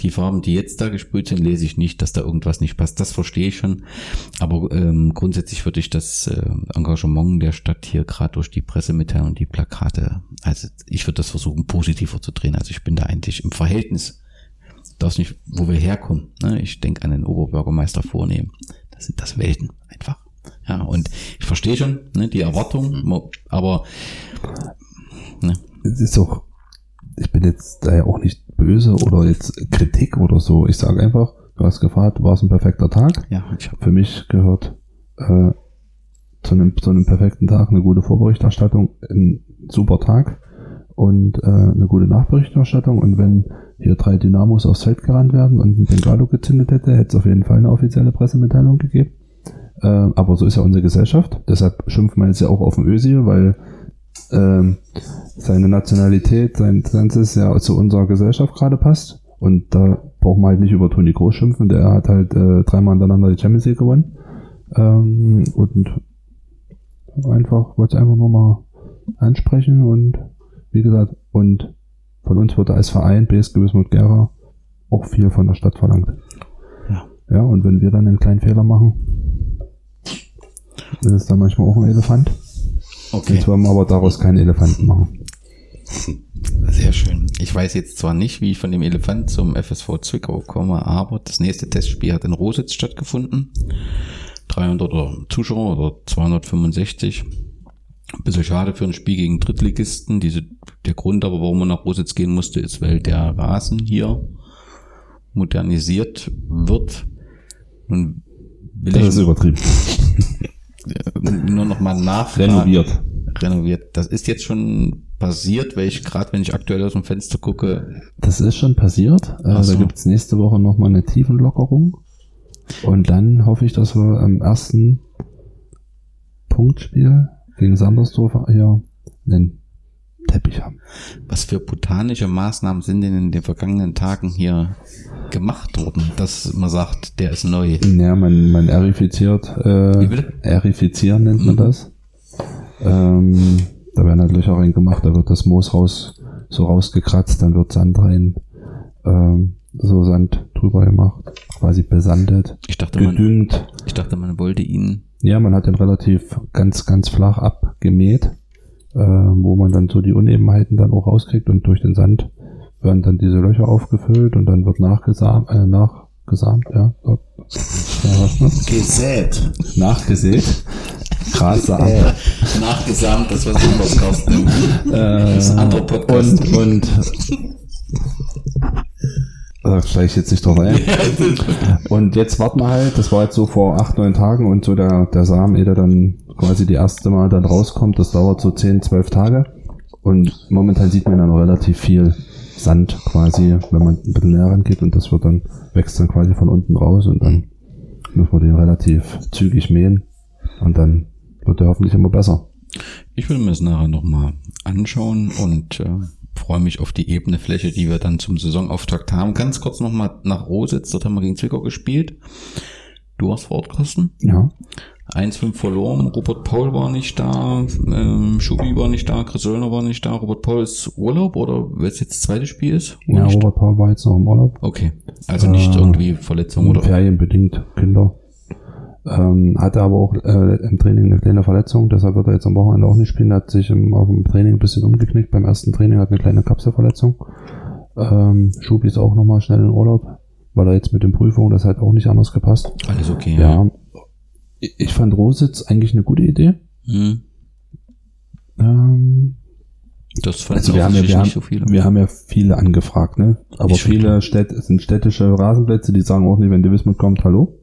Die Farben, die jetzt da gesprüht sind, lese ich nicht, dass da irgendwas nicht passt. Das verstehe ich schon. Aber ähm, grundsätzlich würde ich das äh, Engagement der Stadt hier gerade durch die Pressemitteilung und die Plakate, also ich würde das versuchen, positiver zu drehen. Also ich bin da eigentlich im Verhältnis, das nicht, wo wir herkommen. Ne? Ich denke an den Oberbürgermeister vornehmen. Das sind das Welten einfach. Ja, und ich verstehe schon ne, die Erwartung, aber ne. es ist auch, ich bin jetzt da ja auch nicht böse oder jetzt Kritik oder so. Ich sage einfach, du hast gefragt, war es ein perfekter Tag? Ja, ich hab Für mich gehört äh, zu, einem, zu einem perfekten Tag eine gute Vorberichterstattung, ein super Tag und äh, eine gute Nachberichterstattung. Und wenn hier drei Dynamos aufs Feld gerannt werden und ein Bengalo gezündet hätte, hätte es auf jeden Fall eine offizielle Pressemitteilung gegeben. Äh, aber so ist ja unsere Gesellschaft. Deshalb schimpfen wir jetzt ja auch auf den Ösi, weil ähm, seine Nationalität, sein Zensus ja zu unserer Gesellschaft gerade passt. Und da braucht man halt nicht über Toni Groß schimpfen, der hat halt äh, dreimal hintereinander die Champions League gewonnen. Ähm, und einfach, wollte einfach nur mal ansprechen und wie gesagt, und von uns wird als Verein BSG Wismut Gera auch viel von der Stadt verlangt. Ja. Ja, und wenn wir dann einen kleinen Fehler machen, ist es dann manchmal auch ein Elefant. Okay. Jetzt wollen wir aber daraus keinen Elefanten machen. Sehr schön. Ich weiß jetzt zwar nicht, wie ich von dem Elefant zum FSV Zwickau komme, aber das nächste Testspiel hat in Rositz stattgefunden. 300 Zuschauer oder 265. Ein bisschen schade für ein Spiel gegen Drittligisten. Diese, der Grund aber, warum man nach Rositz gehen musste, ist, weil der Rasen hier modernisiert wird. Nun will Das ich ist übertrieben. *laughs* nur noch mal nachfragen. Renoviert. Renoviert. Das ist jetzt schon passiert, weil ich gerade, wenn ich aktuell aus dem Fenster gucke, Das ist schon passiert. Äh, so. Da gibt's nächste Woche nochmal eine Tiefenlockerung. Und dann hoffe ich, dass wir am ersten Punktspiel gegen Sandersdorf hier einen Teppich haben. was für botanische Maßnahmen sind denn in den vergangenen Tagen hier gemacht worden, dass man sagt, der ist neu. Ja, man, man erifiziert, äh, erifizieren nennt man Mhm. das. Ähm, da werden halt Löcher reingemacht, da wird das Moos raus, so rausgekratzt, dann wird Sand rein, ähm, so Sand drüber gemacht, quasi besandet, Ich dachte, man, gedüngt. ich dachte, man wollte ihn. Ja, man hat den relativ ganz, ganz flach abgemäht, äh, wo man dann so die Unebenheiten dann auch rauskriegt und durch den Sand werden dann diese Löcher aufgefüllt und dann wird nachgesamt, äh, nachgesamt, ja? Gesät. nachgesät. Grassamen. Nachgesamt, das was anderes kosten. das ist ein anderer Podcast. und, und da steige ich jetzt nicht drauf ein. *laughs* Und jetzt warten wir halt, das war jetzt so vor acht, neun Tagen und so der, der Samen, ehe der dann quasi die erste Mal dann rauskommt, das dauert so 10, 12 Tage. Und momentan sieht man dann noch relativ viel Sand quasi, wenn man ein bisschen näher rangeht und das wird dann, wächst dann quasi von unten raus und dann muss man den relativ zügig mähen und dann wird er hoffentlich immer besser. Ich will mir das nachher nochmal anschauen und äh, freue mich auf die ebene Fläche, die wir dann zum Saisonauftakt haben. Ganz kurz nochmal nach Rositz, dort haben wir gegen Zwickau gespielt. Du hast vor Ort, Carsten? Ja. 1-5 verloren, Robert Paul war nicht da, ähm, Schubi war nicht da, Chris Söllner war nicht da. Robert Paul ist Urlaub oder es jetzt das zweite Spiel ist? Ja? Robert Paul war jetzt noch im Urlaub. Okay, also nicht Äh, irgendwie Verletzung oder... Ferienbedingt, Kinder. Ähm, hatte aber auch äh, im Training eine kleine Verletzung, deshalb wird er jetzt am Wochenende auch nicht spielen. Er hat sich im, auf dem Training ein bisschen umgeknickt. Beim ersten Training hat eine kleine Kapselverletzung. Ähm, Schubi ist auch nochmal schnell in Urlaub, weil er jetzt mit den Prüfungen, das hat auch nicht anders gepasst. Alles okay, Ja. Ich ich fand Rositz eigentlich eine gute Idee. Hm, Ähm, das fand also wir haben, ja, wir, haben, nicht so viele. wir haben ja viele angefragt, ne? Aber schon viele es sind städtische Rasenplätze, die sagen auch nicht, wenn die Wismut kommt, hallo.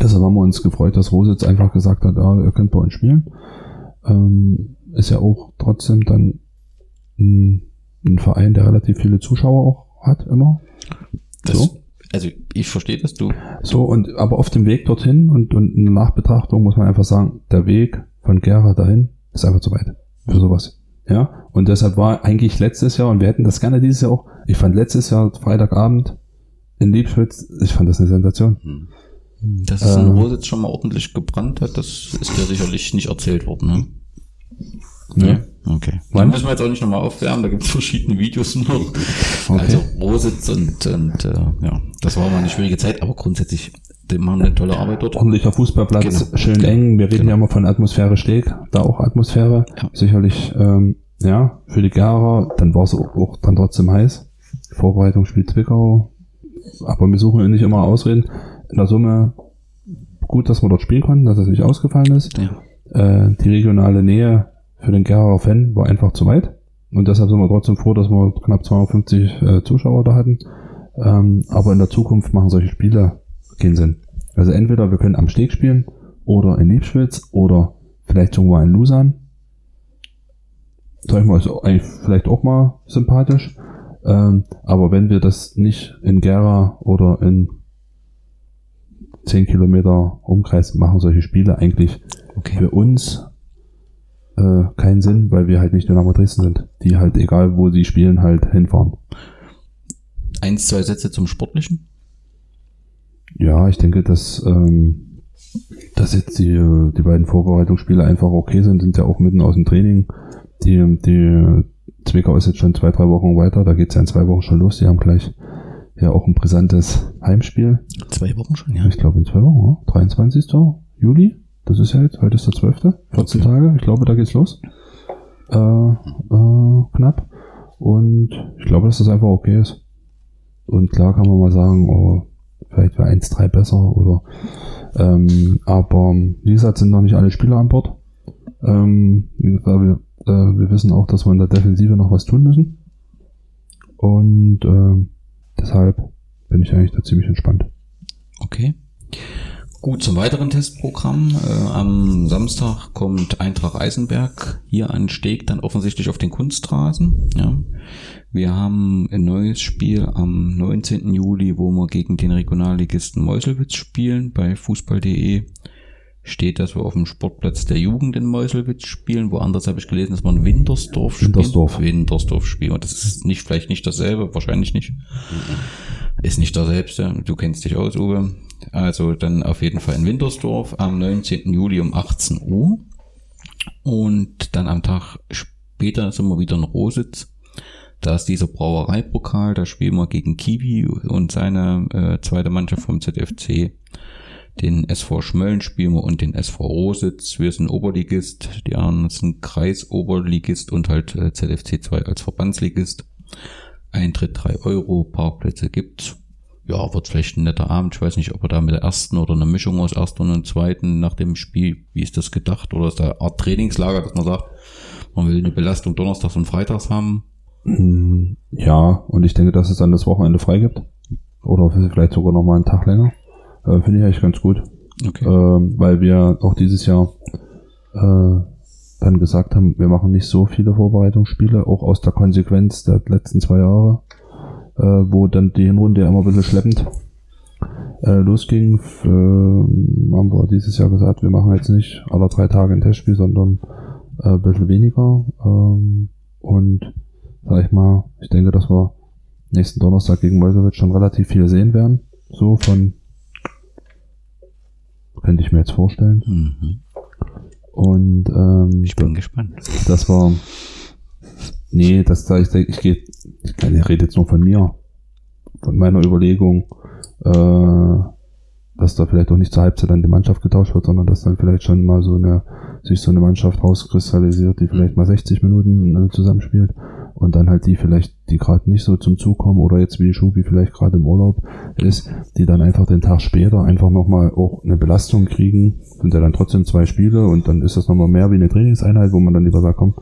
Deshalb haben wir uns gefreut, dass Rositz einfach gesagt hat, ja, ihr könnt bei uns spielen. Ähm, ist ja auch trotzdem dann ein, ein Verein, der relativ viele Zuschauer auch hat, immer. das, so. Also ich verstehe das, du. So, und aber auf dem Weg dorthin und, und in der Nachbetrachtung muss man einfach sagen, der Weg von Gera dahin ist einfach zu weit für sowas. Ja, und deshalb war eigentlich letztes Jahr, und wir hätten das gerne dieses Jahr auch, ich fand letztes Jahr Freitagabend in Liebschwitz, ich fand das eine Sensation. Dass es in Ähm. Rositz schon mal ordentlich gebrannt hat, das ist dir sicherlich nicht erzählt worden, ne? Ja. Okay. Wann? Müssen wir jetzt auch nicht nochmal aufwärmen, da gibt es verschiedene Videos noch. Okay. Also Rositz und, und äh, ja, das war mal eine schwierige Zeit, aber grundsätzlich, die machen eine tolle Arbeit dort. Ordentlicher Fußballplatz, Genau. schön Genau. eng. Wir reden Genau. ja immer von Atmosphäre Steg, da auch Atmosphäre. Ja. Sicherlich, ähm, ja, für die Gera, dann war es auch, auch dann trotzdem heiß. Vorbereitung spielt Zwickau. Aber wir suchen ja nicht immer Ausreden. In der Summe gut, dass wir dort spielen konnten, dass es nicht ausgefallen ist. Ja. Äh, die regionale Nähe für den Geraer Fan war einfach zu weit. Und deshalb sind wir trotzdem froh, dass wir knapp 250 äh, Zuschauer da hatten. Ähm, aber in der Zukunft machen solche Spiele keinen Sinn. Also entweder wir können am Steg spielen oder in Liebschwitz oder vielleicht irgendwo in Lusan. Sag ich mal, ist eigentlich vielleicht auch mal sympathisch. Ähm, aber wenn wir das nicht in Gera oder in 10 Kilometer Umkreis machen, solche Spiele eigentlich Okay. für uns äh, keinen Sinn, weil wir halt nicht Dynamo Dresden sind, die halt egal wo sie spielen halt hinfahren. Eins, zwei Sätze zum Sportlichen. Ja, ich denke, dass, ähm, dass jetzt die, äh, die beiden Vorbereitungsspiele einfach okay sind, sind ja auch mitten aus dem Training. Die, die Zwickau ist jetzt schon zwei, drei Wochen weiter, da geht's ja in zwei Wochen schon los. Die haben gleich ja auch ein brisantes Heimspiel. Zwei Wochen schon, ja. Ich glaube in zwei Wochen, ja? 23. Juli. Das ist ja jetzt, heute ist der 12. 14 Okay. Tage, ich glaube, da geht's los. Äh, äh, knapp. Und ich glaube, dass das einfach okay ist. Und klar kann man mal sagen, oh, vielleicht wäre 1-3 besser oder ähm, aber wie gesagt, sind noch nicht alle Spieler an Bord. Ähm, wie gesagt, wir, äh, wir wissen auch, dass wir in der Defensive noch was tun müssen. Und ähm, deshalb bin ich eigentlich da ziemlich entspannt. Okay. Gut, zum weiteren Testprogramm. Äh, am Samstag kommt Eintracht Eisenberg hier an Steg dann offensichtlich auf den Kunstrasen. Ja. Wir haben ein neues Spiel am 19. Juli, wo wir gegen den Regionalligisten Meuselwitz spielen. Bei fußball.de steht, dass wir auf dem Sportplatz der Jugend in Meuselwitz spielen. Woanders habe ich gelesen, dass in Wintersdorf spielen. Wintersdorf. Wintersdorf spielen. Und das ist nicht, vielleicht nicht dasselbe, wahrscheinlich nicht. Ist nicht derselbe. Du kennst dich aus, Uwe. Also dann auf jeden Fall in Wintersdorf am 19. Juli um 18 Uhr. Und dann am Tag später sind wir wieder in Rositz. Da ist dieser Brauereipokal, da spielen wir gegen Kiwi und seine äh, zweite Mannschaft vom ZFC. Den SV Schmölln spielen wir und den SV Rositz. Wir sind Oberligist, die anderen sind Kreisoberligist und halt äh, ZFC 2 als Verbandsligist. Eintritt 3 Euro, Parkplätze gibt's. Ja, wird vielleicht ein netter Abend. Ich weiß nicht, ob er da mit der ersten oder eine Mischung aus ersten und zweiten nach dem Spiel, wie ist das gedacht? Oder ist da eine Art Trainingslager, dass man sagt, man will eine Belastung Donnerstags und Freitags haben? Mm, Ja, und ich denke, dass es dann das Wochenende frei gibt. Oder vielleicht sogar noch mal einen Tag länger. Äh, Finde ich eigentlich ganz gut. Okay. Ähm, weil wir auch dieses Jahr äh, dann gesagt haben, wir machen nicht so viele Vorbereitungsspiele, auch aus der Konsequenz der letzten zwei Jahre, äh, wo dann die Hinrunde immer ein bisschen schleppend äh, losging, äh, haben wir dieses Jahr gesagt, wir machen jetzt nicht alle drei Tage ein Testspiel, sondern äh, ein bisschen weniger. Ähm, und sag ich mal, ich denke, dass wir nächsten Donnerstag gegen Meuselwitz schon relativ viel sehen werden. So von könnte ich mir jetzt vorstellen. Mhm. Und ähm, Ich bin gespannt. das war. Nee, das da ich, ich gehe. Ich, ich rede jetzt nur von mir. Von meiner Überlegung, äh, dass da vielleicht auch nicht zur Halbzeit dann die Mannschaft getauscht wird, sondern dass dann vielleicht schon mal so eine, sich so eine Mannschaft rauskristallisiert, die vielleicht mal 60 Minuten äh, zusammenspielt und dann halt die vielleicht, die gerade nicht so zum Zug kommen oder jetzt wie Schubi vielleicht gerade im Urlaub ist, die dann einfach den Tag später einfach nochmal auch eine Belastung kriegen, sind ja dann trotzdem zwei Spiele und dann ist das nochmal mehr wie eine Trainingseinheit, wo man dann lieber sagt, komm,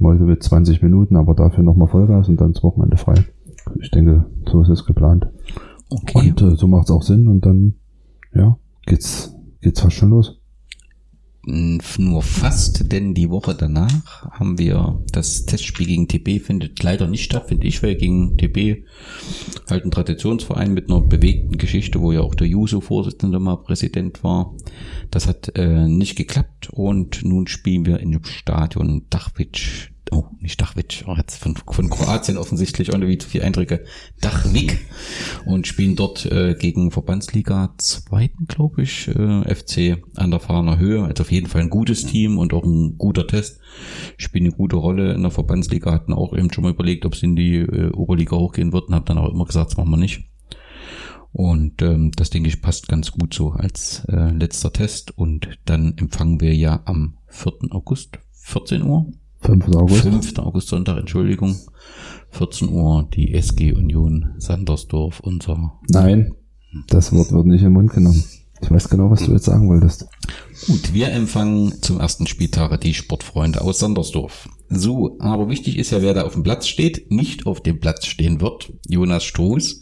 heute wird 20 Minuten, aber dafür nochmal Vollgas und dann das Wochenende frei. Ich denke, so ist es geplant. Okay. Und äh, so macht es auch Sinn und dann, ja, geht's, geht's fast schon los. Nur fast, denn die Woche danach haben wir das Testspiel gegen TB findet leider nicht statt, finde ich, weil gegen TB halt ein Traditionsverein mit einer bewegten Geschichte, wo ja auch der Juso-Vorsitzende mal Präsident war. Das hat äh, nicht geklappt und nun spielen wir in dem Stadion Dachwitsch. Oh, nicht Dachwitsch, oh, jetzt von, von Kroatien offensichtlich, ohne wie zu viel Eindrücke. Dachwig und spielen dort äh, gegen Verbandsliga zweiten, glaube ich, äh, FC an der Fahrener Höhe. Also auf jeden Fall ein gutes Team und auch ein guter Test. Spielen eine gute Rolle in der Verbandsliga, hatten auch eben schon mal überlegt, ob sie in die äh, Oberliga hochgehen würden, haben dann auch immer gesagt, das machen wir nicht. Und ähm, das denke ich passt ganz gut so als äh, letzter Test. Und dann empfangen wir ja am 4. August, 14 Uhr, 5. August. 5. August Sonntag, Entschuldigung. 14 Uhr die SG Union Sandersdorf, unser. Nein, das Wort wird nicht im Mund genommen. Ich weiß genau, was du jetzt sagen wolltest. Gut, wir empfangen zum ersten Spieltag die Sportfreunde aus Sandersdorf. So, aber wichtig ist ja, wer da auf dem Platz steht, nicht auf dem Platz stehen wird. Jonas Struß.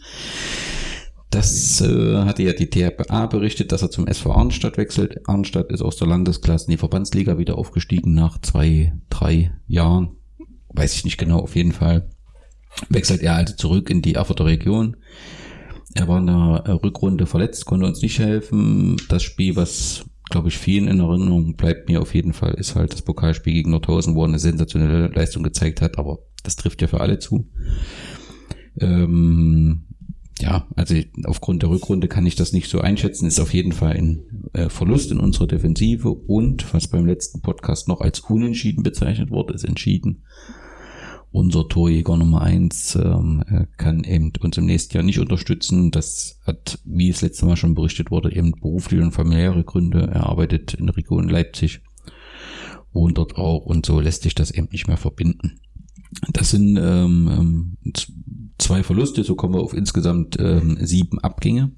Das äh, hatte ja die TRPA berichtet, dass er zum SV Arnstadt wechselt. Arnstadt ist aus der Landesklasse in die Verbandsliga wieder aufgestiegen nach zwei, drei Jahren. Weiß ich nicht genau, auf jeden Fall. Wechselt er also zurück in die Erfurter Region. Er war in der äh, Rückrunde verletzt, konnte uns nicht helfen. Das Spiel, was, glaube ich, vielen in Erinnerung bleibt mir auf jeden Fall, ist halt das Pokalspiel gegen Nordhausen, wo er eine sensationelle Leistung gezeigt hat, aber das trifft ja für alle zu. Ähm, ja, also aufgrund der Rückrunde kann ich das nicht so einschätzen. Ist auf jeden Fall ein äh, Verlust in unserer Defensive und was beim letzten Podcast noch als unentschieden bezeichnet wurde, ist entschieden. Unser Torjäger Nummer eins ähm, äh, kann eben uns im nächsten Jahr nicht unterstützen. Das hat, wie es letztes Mal schon berichtet wurde, eben berufliche und familiäre Gründe. Er arbeitet in der Region Leipzig, wohnt dort auch und so lässt sich das eben nicht mehr verbinden. Das sind ähm, ähm, zwei Verluste, so kommen wir auf insgesamt ähm, sieben Abgänge.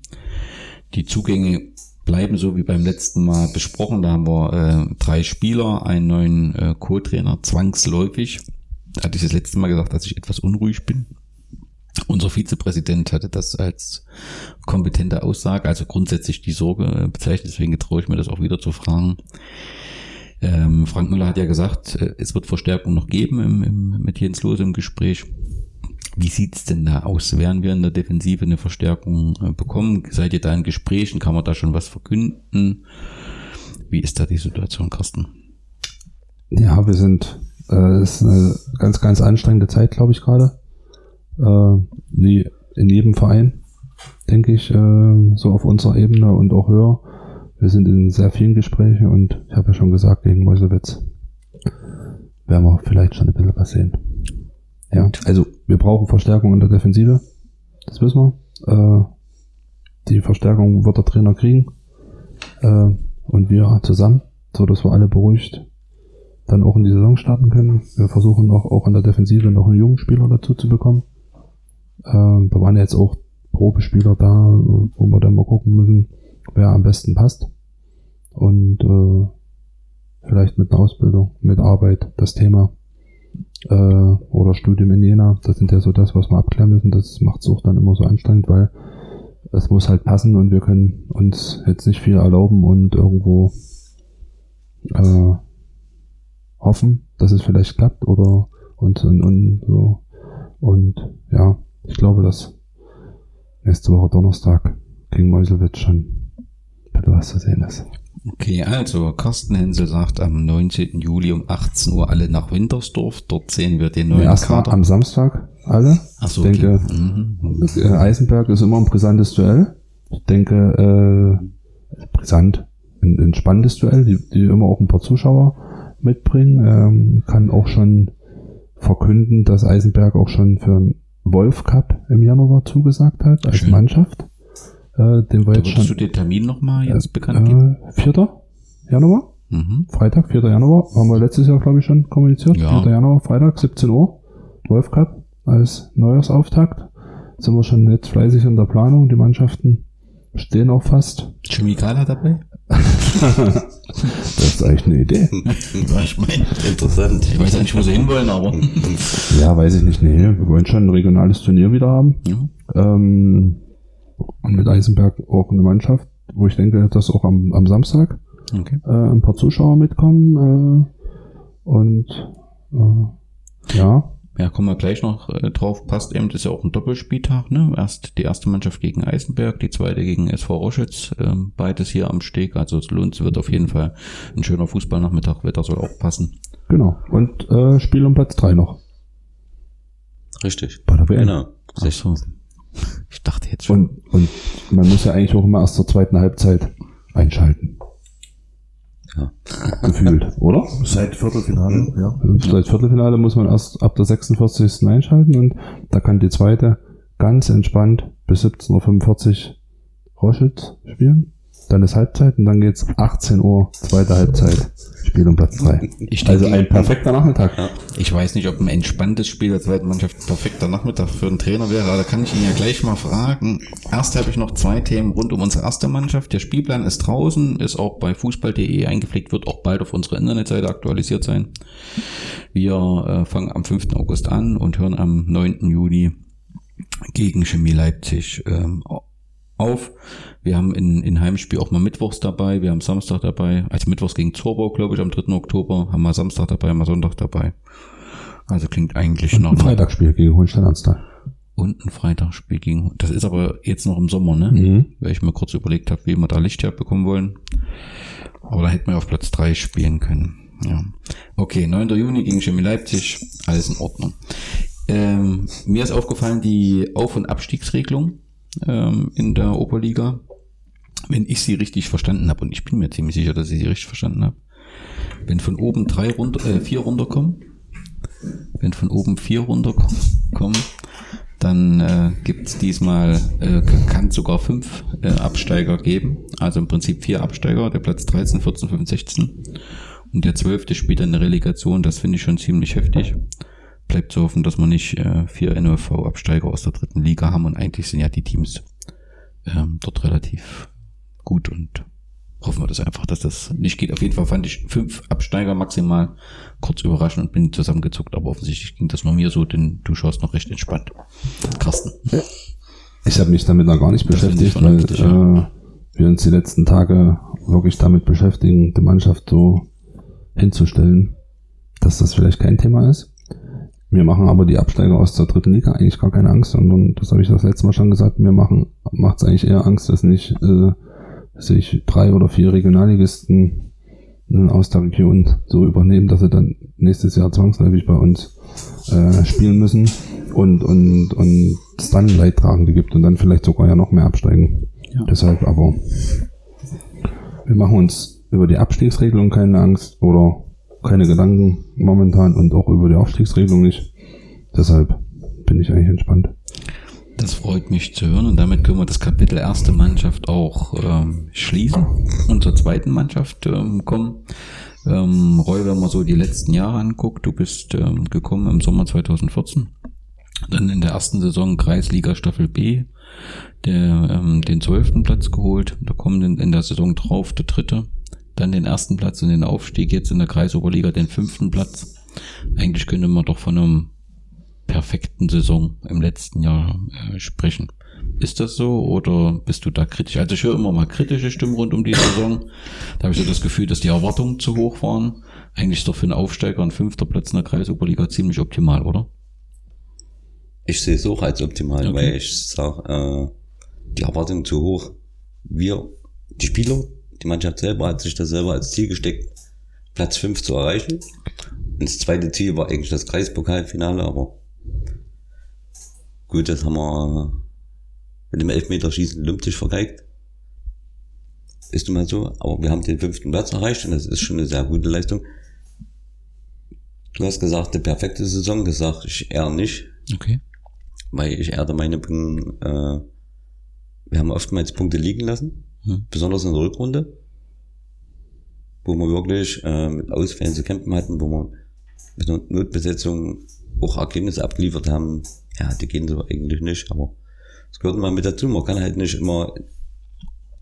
Die Zugänge bleiben so wie beim letzten Mal besprochen. Da haben wir äh, drei Spieler, einen neuen äh, Co-Trainer, zwangsläufig. Hatte ich das letzte Mal gesagt, dass ich etwas unruhig bin. Unser Vizepräsident hatte das als kompetente Aussage, also grundsätzlich die Sorge äh, bezeichnet, deswegen traue ich mir das auch wieder zu fragen. Ähm, Frank Müller hat ja gesagt, äh, es wird Verstärkung noch geben im, im, mit Jens Lose im Gespräch. Wie sieht's denn da aus? Werden wir in der Defensive eine Verstärkung äh, bekommen? Seid ihr da in Gesprächen? Kann man da schon was verkünden? Wie ist da die Situation, Carsten? Ja, wir sind, äh, es ist eine ganz, ganz anstrengende Zeit, glaube ich, gerade. Äh, wie in jedem Verein, denke ich, äh, so auf unserer Ebene und auch höher. Wir sind in sehr vielen Gesprächen und ich habe ja schon gesagt, gegen Meuselwitz werden wir vielleicht schon ein bisschen was sehen. Ja, also wir brauchen Verstärkung in der Defensive, das wissen wir. Äh, die Verstärkung wird der Trainer kriegen äh, und wir zusammen, so dass wir alle beruhigt dann auch in die Saison starten können. Wir versuchen noch auch in der Defensive noch einen jungen Spieler dazu zu bekommen. Ähm, da waren jetzt auch Probespieler da, wo wir dann mal gucken müssen, wer am besten passt. Und äh, vielleicht mit einer Ausbildung, mit Arbeit, das Thema. Äh, oder Studium in Jena, das sind ja so das, was wir abklären müssen. Das macht es auch dann immer so anstrengend, weil es muss halt passen und wir können uns jetzt nicht viel erlauben und irgendwo äh, hoffen, dass es vielleicht klappt oder und, und, und so. Und ja, ich glaube, dass nächste Woche Donnerstag gegen Meuselwitz schon bitte was zu sehen ist. Okay, also Carsten Hensel sagt am 19. Juli um 18 Uhr alle nach Wintersdorf. Dort sehen wir den neuen Erstmal Kader. am Samstag alle. Ach so, ich denke, okay. Mhm. äh, Eisenberg ist immer ein brisantes Duell. Ich denke, äh, brisant, ein, ein spannendes Duell, die, die immer auch ein paar Zuschauer mitbringen. Ähm, kann auch schon verkünden, dass Eisenberg auch schon für einen Wolf Cup im Januar zugesagt hat als Schön. Mannschaft. Äh, den wir Da jetzt würdest du schon den Termin nochmal jetzt bekannt geben? äh, 4. Januar. Mhm. Freitag, 4. Januar, haben wir letztes Jahr, glaube ich, schon kommuniziert. Ja. 4. Januar, Freitag, 17 Uhr, Wolf Cup als Neujahrsauftakt. Sind wir schon jetzt fleißig in der Planung. Die Mannschaften stehen auch fast. Gala dabei? *laughs* *laughs* Das ist eigentlich eine Idee. Ich meine, Interessant. ich weiß ja nicht, wo sie hinwollen, aber. Ja, weiß ich nicht. Nee, wir wollen schon ein regionales Turnier wieder haben. Ja. Ähm, und mit Eisenberg auch eine Mannschaft, wo ich denke, dass auch am, am Samstag Okay. äh, ein paar Zuschauer mitkommen. Äh, und äh, ja, Ja, kommen wir gleich noch äh, drauf. Passt eben, das ist ja auch ein Doppelspieltag, ne? Erst die erste Mannschaft gegen Eisenberg, die zweite gegen SV Roschitz. Ähm, beides hier am Steg. Also es lohnt, es wird auf jeden Fall ein schöner Fußballnachmittag. Wetter soll auch passen. genau. Und äh, Spiel um Platz 3 noch. Richtig. Bei der WM. Genau. Ach so. *laughs* Ich dachte jetzt schon. Und, und man muss ja eigentlich auch immer erst zur zweiten Halbzeit einschalten. Ja. *laughs* Gefühlt, oder? Seit Viertelfinale, ja. Seit Viertelfinale muss man erst ab der 46. einschalten und da kann die zweite ganz entspannt bis 17.45 Uhr Roschitz spielen. Dann ist Halbzeit und dann geht's 18 Uhr, zweite Halbzeit, Spiel um Platz 3. Ich Also ein perfekter Nachmittag. Ich weiß nicht, ob ein entspanntes Spiel der zweiten Mannschaft ein perfekter Nachmittag für einen Trainer wäre, aber da kann ich ihn ja gleich mal fragen. Erst habe ich noch zwei Themen rund um unsere erste Mannschaft. Der Spielplan ist draußen, ist auch bei fußball.de eingepflegt, wird auch bald auf unserer Internetseite aktualisiert sein. Wir äh, fangen am 5. August an und hören am 9. Juni gegen Chemie Leipzig ähm, auf. Wir haben in, in Heimspiel auch mal Mittwochs dabei, wir haben Samstag dabei, also Mittwochs gegen Zorbau, glaube ich, am 3. Oktober, haben wir Samstag dabei, haben wir Sonntag dabei. Also klingt eigentlich nach ein Freitagsspiel gegen Hohenstein-Ernstthal. und ein Freitagsspiel gegen. Das ist aber jetzt noch im Sommer, ne? Mhm. Weil ich mir kurz überlegt habe, wie wir da Licht herbekommen wollen. Aber da hätten wir auf Platz 3 spielen können. Ja. Okay, 9. Juni gegen Chemie Leipzig, alles in Ordnung. Ähm, mir ist aufgefallen, die Auf- und Abstiegsregelung ähm, in der Oberliga, wenn ich sie richtig verstanden habe, und ich bin mir ziemlich sicher, dass ich sie richtig verstanden habe, wenn von oben drei runter, äh, vier runterkommen, wenn von oben vier runterkommen, dann äh, gibt es diesmal, äh, kann es sogar fünf äh, Absteiger geben. Also im Prinzip vier Absteiger, der Platz 13, 14, 15, 16. Und der zwölfte spielt dann eine Relegation, das finde ich schon ziemlich heftig. Bleibt zu hoffen, dass wir nicht äh, vier NOV-Absteiger aus der dritten Liga haben und eigentlich sind ja die Teams ähm, dort relativ gut und hoffen wir das einfach, dass das nicht geht. Auf jeden Fall fand ich fünf Absteiger maximal kurz überraschend und bin zusammengezuckt, aber offensichtlich ging das nur mir so, denn du schaust noch recht entspannt. Carsten. Ich habe mich damit noch gar nicht Das beschäftigt, weil äh, wir uns die letzten Tage wirklich damit beschäftigen, die Mannschaft so hinzustellen, dass das vielleicht kein Thema ist. Wir machen aber die Absteiger aus der dritten Liga eigentlich gar keine Angst, sondern das habe ich das letzte Mal schon gesagt, mir machen macht es eigentlich eher Angst, dass nicht äh, sich drei oder vier Regionalligisten äh, aus der Region so übernehmen, dass sie dann nächstes Jahr zwangsläufig bei uns äh, spielen müssen und, und, und es dann Leidtragende gibt und dann vielleicht sogar ja noch mehr absteigen. Ja. Deshalb aber, wir machen uns über die Abstiegsregelung keine Angst oder keine Gedanken momentan und auch über die Aufstiegsregelung nicht. Deshalb bin ich eigentlich entspannt. Das freut mich zu hören und damit können wir das Kapitel erste Mannschaft auch ähm, schließen und zur zweiten Mannschaft ähm, kommen. Ähm, Roy, wenn man so die letzten Jahre anguckt, du bist ähm, gekommen im Sommer 2014, dann in der ersten Saison Kreisliga Staffel B, der ähm, den zwölften Platz geholt, da kommen in, in der Saison drauf der dritte, dann den ersten Platz und den Aufstieg jetzt in der Kreisoberliga den fünften Platz. Eigentlich könnte man doch von einem perfekten Saison im letzten Jahr äh, sprechen. Ist das so oder bist du da kritisch? Also ich höre immer mal kritische Stimmen rund um die Saison. Da habe ich so das Gefühl, dass die Erwartungen zu hoch waren. Eigentlich ist doch für einen Aufsteiger ein fünfter Platz in der Kreisoberliga ziemlich optimal, oder? Ich sehe es auch als optimal, Okay. weil ich sage, äh, die Erwartungen zu hoch. Wir, die Spieler, die Mannschaft selber hat sich das selber als Ziel gesteckt, Platz 5 zu erreichen. Und das zweite Ziel war eigentlich das Kreispokalfinale, aber gut, das haben wir mit dem Elfmeterschießen lumptig vergeigt. Ist nun mal so, aber wir haben den fünften Platz erreicht und das ist schon eine sehr gute Leistung. Du hast gesagt, eine perfekte Saison, sage ich eher nicht Okay. weil ich eher der Meinung bin, äh, wir haben oftmals Punkte liegen lassen, Hm. besonders in der Rückrunde, wo wir wirklich äh, mit Ausfällen zu kämpfen hatten, wo wir mit Notbesetzung auch Ergebnisse abgeliefert haben. Ja, die gehen so eigentlich nicht, aber es gehört mal mit dazu. Man kann halt nicht immer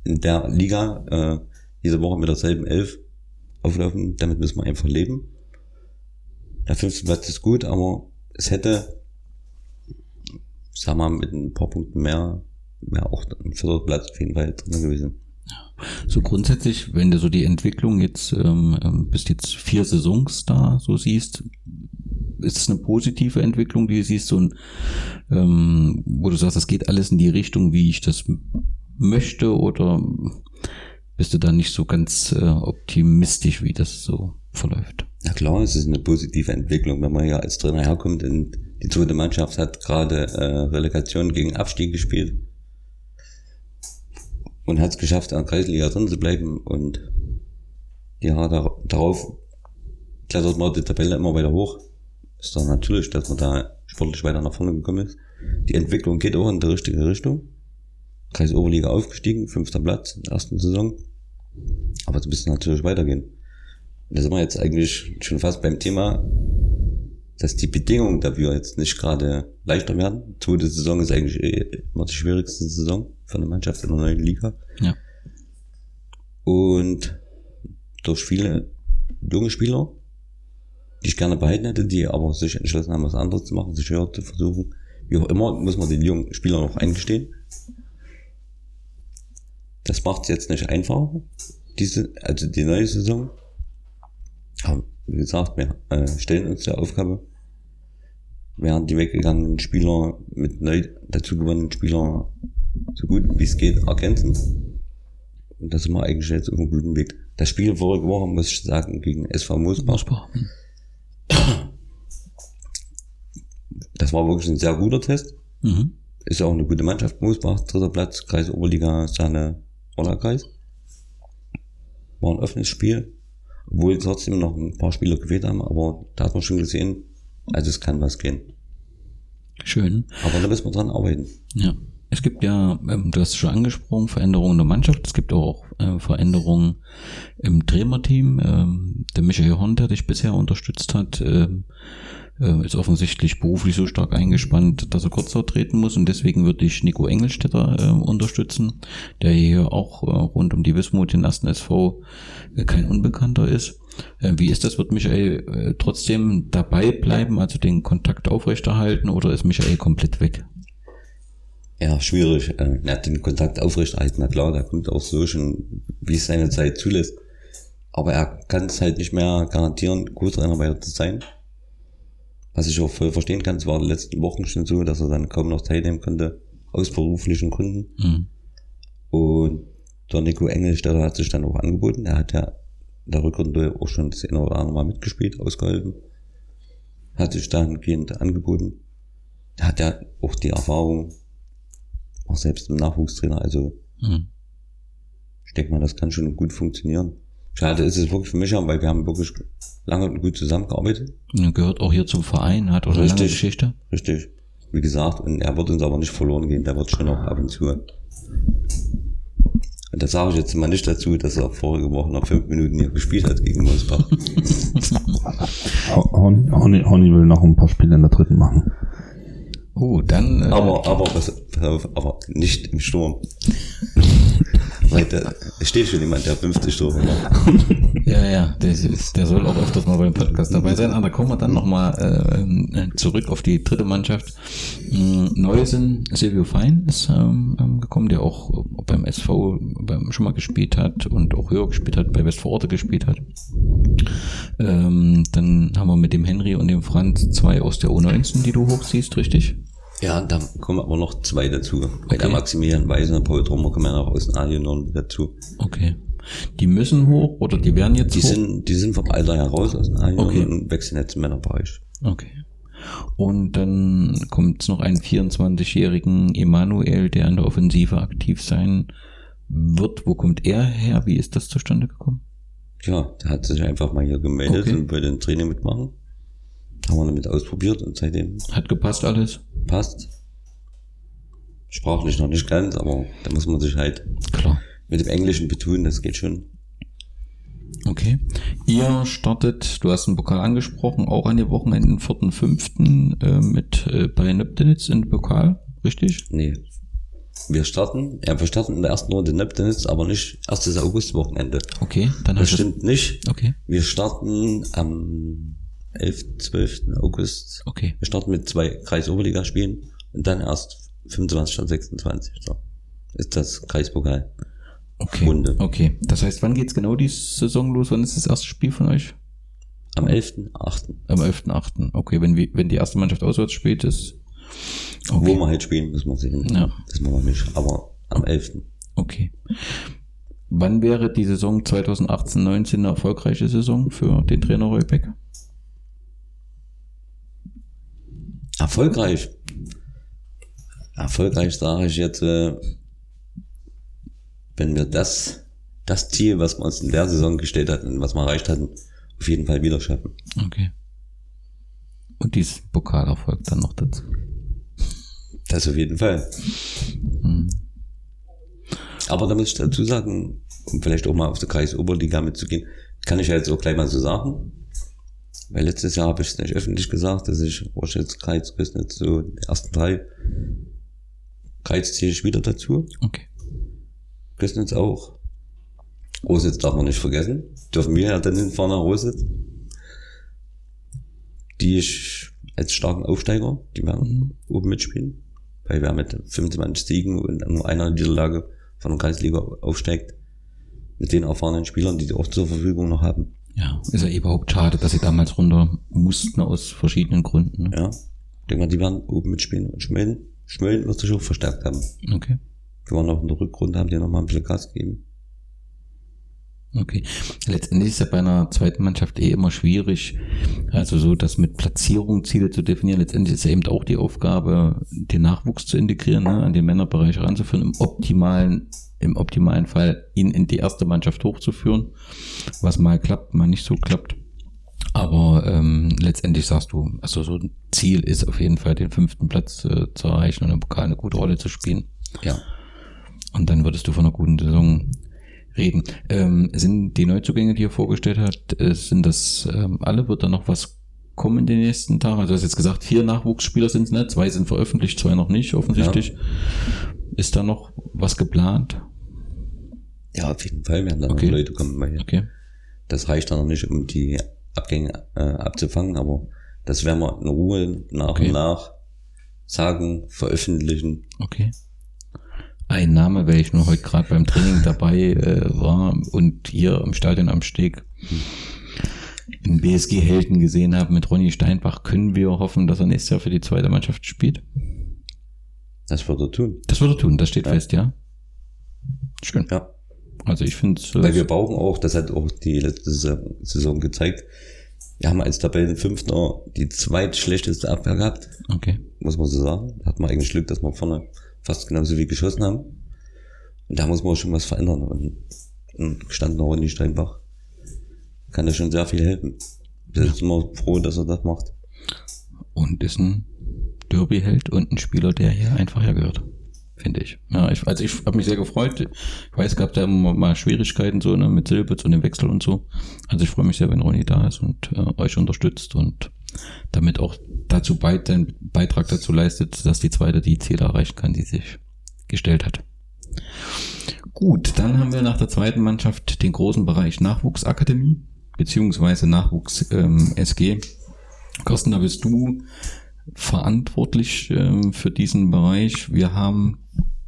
in der Liga äh, jede Woche mit derselben Elf auflaufen. Damit müssen wir einfach leben. Der fünfte Platz ist gut, aber es hätte sag mal, mit ein paar Punkten mehr, wäre auch ein vierter Platz auf jeden Fall drin gewesen. So grundsätzlich, wenn du so die Entwicklung jetzt ähm, ähm, bis jetzt vier Saisons da so siehst, ist es eine positive Entwicklung, die du siehst, so ein, ähm, wo du sagst, das geht alles in die Richtung, wie ich das möchte, oder bist du da nicht so ganz äh, optimistisch, wie das so verläuft? Ja klar, es ist eine positive Entwicklung, wenn man ja als Trainer herkommt und die zweite Mannschaft hat gerade äh, Relegation gegen Abstieg gespielt und hat es geschafft, an der Kreisliga drin zu bleiben und ja, dar darauf klettert man die Tabelle immer weiter hoch. Ist doch natürlich, dass man da sportlich weiter nach vorne gekommen ist. Die Entwicklung geht auch in die richtige Richtung. Kreisoberliga aufgestiegen, fünfter Platz in der ersten Saison. Aber es müsste natürlich weitergehen. Da sind wir jetzt eigentlich schon fast beim Thema, dass die Bedingungen dafür jetzt nicht gerade leichter werden. Zweite Saison ist eigentlich eh immer die schwierigste Saison für eine Mannschaft in der neuen Liga. Ja. Und durch viele junge Spieler, die ich gerne behalten hätte, die aber sich entschlossen haben, was anderes zu machen, sich höher zu versuchen. Wie auch immer, muss man den jungen Spielern noch eingestehen. Das macht es jetzt nicht einfacher, diese, also die neue Saison. Aber wie gesagt, wir äh, stellen uns der Aufgabe, während die weggegangenen Spieler mit neu dazugewonnenen Spielern so gut wie es geht ergänzen. Und da sind wir eigentlich jetzt auf einem guten Weg. Das Spiel vorige Woche, muss ich sagen, gegen SV Mosbach. Das war wirklich ein sehr guter Test. Mhm. Ist ja auch eine gute Mannschaft, Moosbach, dritter Platz, Kreis Oberliga, Sahne, Rollerkreis. War ein offenes Spiel, obwohl trotzdem noch ein paar Spieler gefehlt haben, aber da hat man schon gesehen, also es kann was gehen. Schön. Aber da müssen wir dran arbeiten. Ja. Es gibt ja, ähm, du hast es schon angesprochen, Veränderungen in der Mannschaft. Es gibt auch äh, Veränderungen im Trainerteam. Ähm, der Michael Horn, der dich bisher unterstützt hat, ähm, äh, ist offensichtlich beruflich so stark eingespannt, dass er kurz treten muss und deswegen würde ich Nico Engelstetter unterstützen, der hier auch äh, rund um die Wismut, den ersten SV, kein Unbekannter ist. Wie ist das? Wird Michael trotzdem dabei bleiben, also den Kontakt aufrechterhalten oder ist Michael komplett weg? Ja, schwierig. Äh, Er hat den Kontakt aufrechterhalten, na klar, der kommt auch so schon, wie es seine Zeit zulässt. Aber er kann es halt nicht mehr garantieren, Co-Trainer weiter zu sein. Was ich auch voll verstehen kann, es war in den letzten Wochen schon so, dass er dann kaum noch teilnehmen konnte, aus beruflichen Gründen. Mhm. Und der Nico Engelstetter hat sich dann auch angeboten. Er hat ja in der Rückrunde auch schon das eine oder andere Mal mitgespielt, ausgeholfen. Hat sich dahingehend angeboten. Er hat ja auch die Erfahrung, auch selbst im Nachwuchstrainer, also Mhm. ich denke mal, das kann schon gut funktionieren. Schade ist es wirklich für mich, weil wir haben wirklich lange und gut zusammengearbeitet. Er gehört auch hier zum Verein, hat auch eine lange Richtig. Geschichte. Richtig. Wie gesagt, und er wird uns aber nicht verloren gehen, der wird schon auch ab und zu. Und das sage ich jetzt mal nicht dazu, dass er vorige Woche noch fünf Minuten hier gespielt hat gegen Mosbach. *laughs* Ho- Horny, Horny, Horny will noch ein paar Spiele in der dritten machen. Oh, dann. Äh, Aber, aber, pass aber nicht im Sturm. *laughs* Weil da steht schon jemand, der 50 Tore macht. Ja, ja, der, der soll auch öfters mal beim Podcast dabei sein. Aber da kommen wir dann nochmal äh, zurück auf die dritte Mannschaft. Ähm, Neu sind Silvio Fein ist ähm, ähm, gekommen, der auch beim SV beim, schon mal gespielt hat und auch höher gespielt hat, bei Westvororte gespielt hat. Ähm, dann haben wir mit dem Henry und dem Franz zwei aus der U19, die du hochziehst, richtig? Ja, da kommen aber noch zwei dazu. Bei der Okay. Maximilian Weise und Paul Trummer kommen ja noch aus den A noch dazu. Okay. Die müssen hoch oder die werden jetzt Die hoch? sind, die sind vom Alter heraus aus den A Okay. und wechseln jetzt im Männerbereich. Okay. Und dann kommt es noch einen 24-jährigen Emanuel, der in der Offensive aktiv sein wird. Wo kommt er her? Wie ist das zustande gekommen? Ja, der hat sich einfach mal hier gemeldet Okay. und wollte ein Training mitmachen. Haben wir damit ausprobiert und seitdem Hat gepasst alles? passt. Sprachlich noch nicht ganz, aber da muss man sich halt Klar. mit dem Englischen betonen, das geht schon. Okay. Ihr startet, du hast den Pokal angesprochen, auch an den Wochenenden 4.5. Äh, mit äh, bei Nöptenitz in Pokal, richtig? Nee. Wir starten, ja, wir starten in der ersten Runde Neptunitz, aber nicht erstes Augustwochenende. Okay, dann Das hast du stimmt nicht. Okay, Wir starten am 11., 12. August. okay. Wir starten mit zwei Kreisoberligaspielen und dann erst 25. statt 26. So. Ist das Kreispokal. Okay. Runde. Okay. Das heißt, wann geht's genau die Saison los? Wann ist das erste Spiel von euch? Am 11.8. Am 11.8. Okay, wenn, wir, wenn die erste Mannschaft auswärts spielt, ist. Wo Okay. wir halt spielen, müssen wir sehen. Ja. Das machen wir nicht. Aber am 11. okay. Wann wäre die Saison 2018-19 eine erfolgreiche Saison für den Trainer Roy Beck? Erfolgreich. Erfolgreich sage ich jetzt, äh, wenn wir das, das Ziel, was wir uns in der Saison gestellt hatten, was wir erreicht hatten, auf jeden Fall wieder schaffen. Okay. Und dieses Pokalerfolg dann noch dazu. Das auf jeden Fall. Mhm. Aber da muss ich dazu sagen, um vielleicht auch mal auf der Kreisoberliga mitzugehen, kann ich ja jetzt auch gleich mal so sagen. Weil letztes Jahr habe ich es nicht öffentlich gesagt, dass ich Roschitz, Kreiz, Rösnitz, so die ersten drei. Kreiz zähle ich wieder dazu. Okay. Rösnitz auch. Rositz darf man nicht vergessen. Dürfen wir ja dann hinfahren nach Rositz. Die ich als starken Aufsteiger, die werden oben mitspielen. Weil wir mit 25 Siegen und nur einer Niederlage von der Kreisliga aufsteigt. Mit den erfahrenen Spielern, die die auch zur Verfügung noch haben. Ja, ist ja überhaupt schade, dass sie damals runter mussten aus verschiedenen Gründen. Ja. Ich denke mal, die werden oben mitspielen. Und Schmölln, Schmölln wird sich auch verstärkt haben. Okay. Wir waren auch in der Rückrunde, haben die noch mal ein bisschen Gas gegeben. Okay. Letztendlich ist ja bei einer zweiten Mannschaft eh immer schwierig, also so das mit Platzierung Ziele zu definieren. Letztendlich ist ja eben auch die Aufgabe, den Nachwuchs zu integrieren, ne, an den Männerbereich ranzuführen, im optimalen, im optimalen Fall ihn in die erste Mannschaft hochzuführen, was mal klappt, mal nicht so klappt. Aber ähm, letztendlich sagst du, also so ein Ziel ist auf jeden Fall den fünften Platz äh, zu erreichen und im Pokal eine gute Rolle zu spielen. Ja. Und dann würdest du von einer guten Saison reden. Ähm, sind die Neuzugänge, die ihr vorgestellt habt, äh, sind das ähm, alle? Wird da noch was kommen in den nächsten Tagen? Also du hast jetzt gesagt, vier Nachwuchsspieler sind es, ne? Zwei sind veröffentlicht, zwei noch nicht, offensichtlich. Ist da noch was geplant? Ja, auf jeden Fall werden da Okay. noch Leute kommen. Weil Okay. Das reicht dann noch nicht, um die Abgänge äh, abzufangen, aber das werden wir in Ruhe nach Okay. und nach sagen, veröffentlichen. Okay. Ein Name, weil ich nur heute gerade beim Training dabei äh, war und hier im Stadion am Steg einen BSG-Helden gesehen habe mit Ronny Steinbach, können wir hoffen, dass er nächstes Jahr für die zweite Mannschaft spielt? Das wird er tun. Das wird er tun, das steht Ja. fest, ja? Schön. Ja. Also ich finde es. Weil wir brauchen auch, das hat auch die letzte Saison- gezeigt, wir haben als Tabellenfünfter die zweitschlechteste Abwehr gehabt, Okay. muss man so sagen. Da hat man eigentlich Glück, dass wir vorne fast genauso wie geschossen haben. Und da muss man schon was verändern. Und ein gestandener Ronny Steinbach kann da schon sehr viel helfen. Wir sind immer froh, dass er das macht. Und ist ein Derby-Held und ein Spieler, der hier einfach hergehört. Finde ich. Ja, ich. Also ich habe mich sehr gefreut. Ich weiß, es gab da immer mal Schwierigkeiten so ne, mit Silbitz und dem Wechsel und so. Also ich freue mich sehr, wenn Ronny da ist und äh, euch unterstützt und damit auch dazu beit, einen Beitrag dazu leistet, dass die zweite die Ziele erreichen kann, die sich gestellt hat. Gut, dann haben wir nach der zweiten Mannschaft den großen Bereich Nachwuchsakademie beziehungsweise Nachwuchs ähm, SG. Carsten, da bist du verantwortlich ähm, für diesen Bereich. Wir haben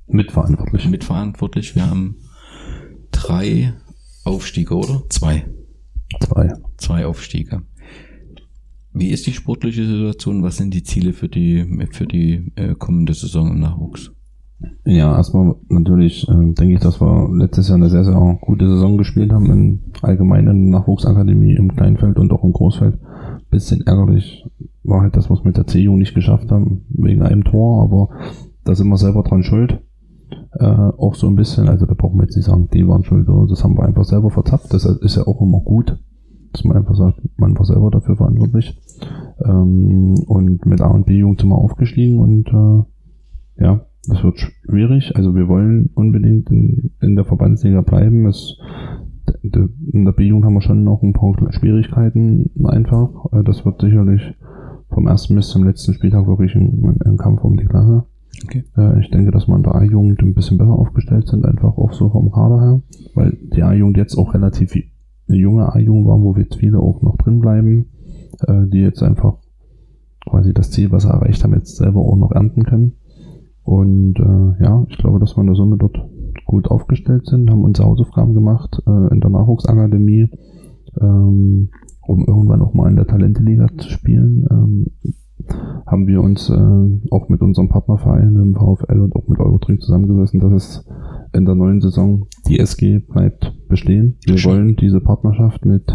Mitverantwortlich. mitverantwortlich, wir haben drei Aufstiege, oder? Zwei. Zwei. Zwei Aufstiege. Wie ist die sportliche Situation? Was sind die Ziele für die, für die äh, kommende Saison im Nachwuchs? Ja, erstmal natürlich äh, denke ich, dass wir letztes Jahr eine sehr, sehr gute Saison gespielt haben, in allgemeinen Nachwuchsakademie im Kleinfeld und auch im Großfeld. Bisschen ärgerlich war halt das, was wir mit der C-Jugend nicht geschafft haben, wegen einem Tor, aber da sind wir selber dran schuld. Äh, auch so ein bisschen, also da brauchen wir jetzt nicht sagen, die waren schuld, oder das haben wir einfach selber verzappt. Das ist ja auch immer gut, dass man einfach sagt, man war selber dafür verantwortlich. Ähm, und mit A und B-Jugend sind wir aufgestiegen und äh, ja, das wird schwierig. Also wir wollen unbedingt in, in der Verbandsliga bleiben. Es, in der B-Jugend haben wir schon noch ein paar Schwierigkeiten einfach. Äh, Das wird sicherlich vom ersten bis zum letzten Spieltag wirklich ein, ein Kampf um die Klasse. Okay. Äh, Ich denke, dass wir in der A-Jugend ein bisschen besser aufgestellt sind, einfach auch so vom Kader her, weil die A-Jugend jetzt auch relativ eine junge A-Jugend war, wo jetzt viele auch noch drin bleiben, äh, die jetzt einfach quasi das Ziel, was sie erreicht haben, jetzt selber auch noch ernten können. Und äh, ja, ich glaube, dass wir in der Summe dort gut aufgestellt sind, haben unsere Hausaufgaben gemacht äh, in der Nachwuchsakademie, ähm, um irgendwann auch mal in der Talente-Liga zu spielen. Ähm, haben wir uns äh, auch mit unserem Partnerverein im VfL und auch mit Eurotrink zusammengesessen, dass es in der neuen Saison die SG bleibt bestehen. Wir Schön. wollen diese Partnerschaft mit,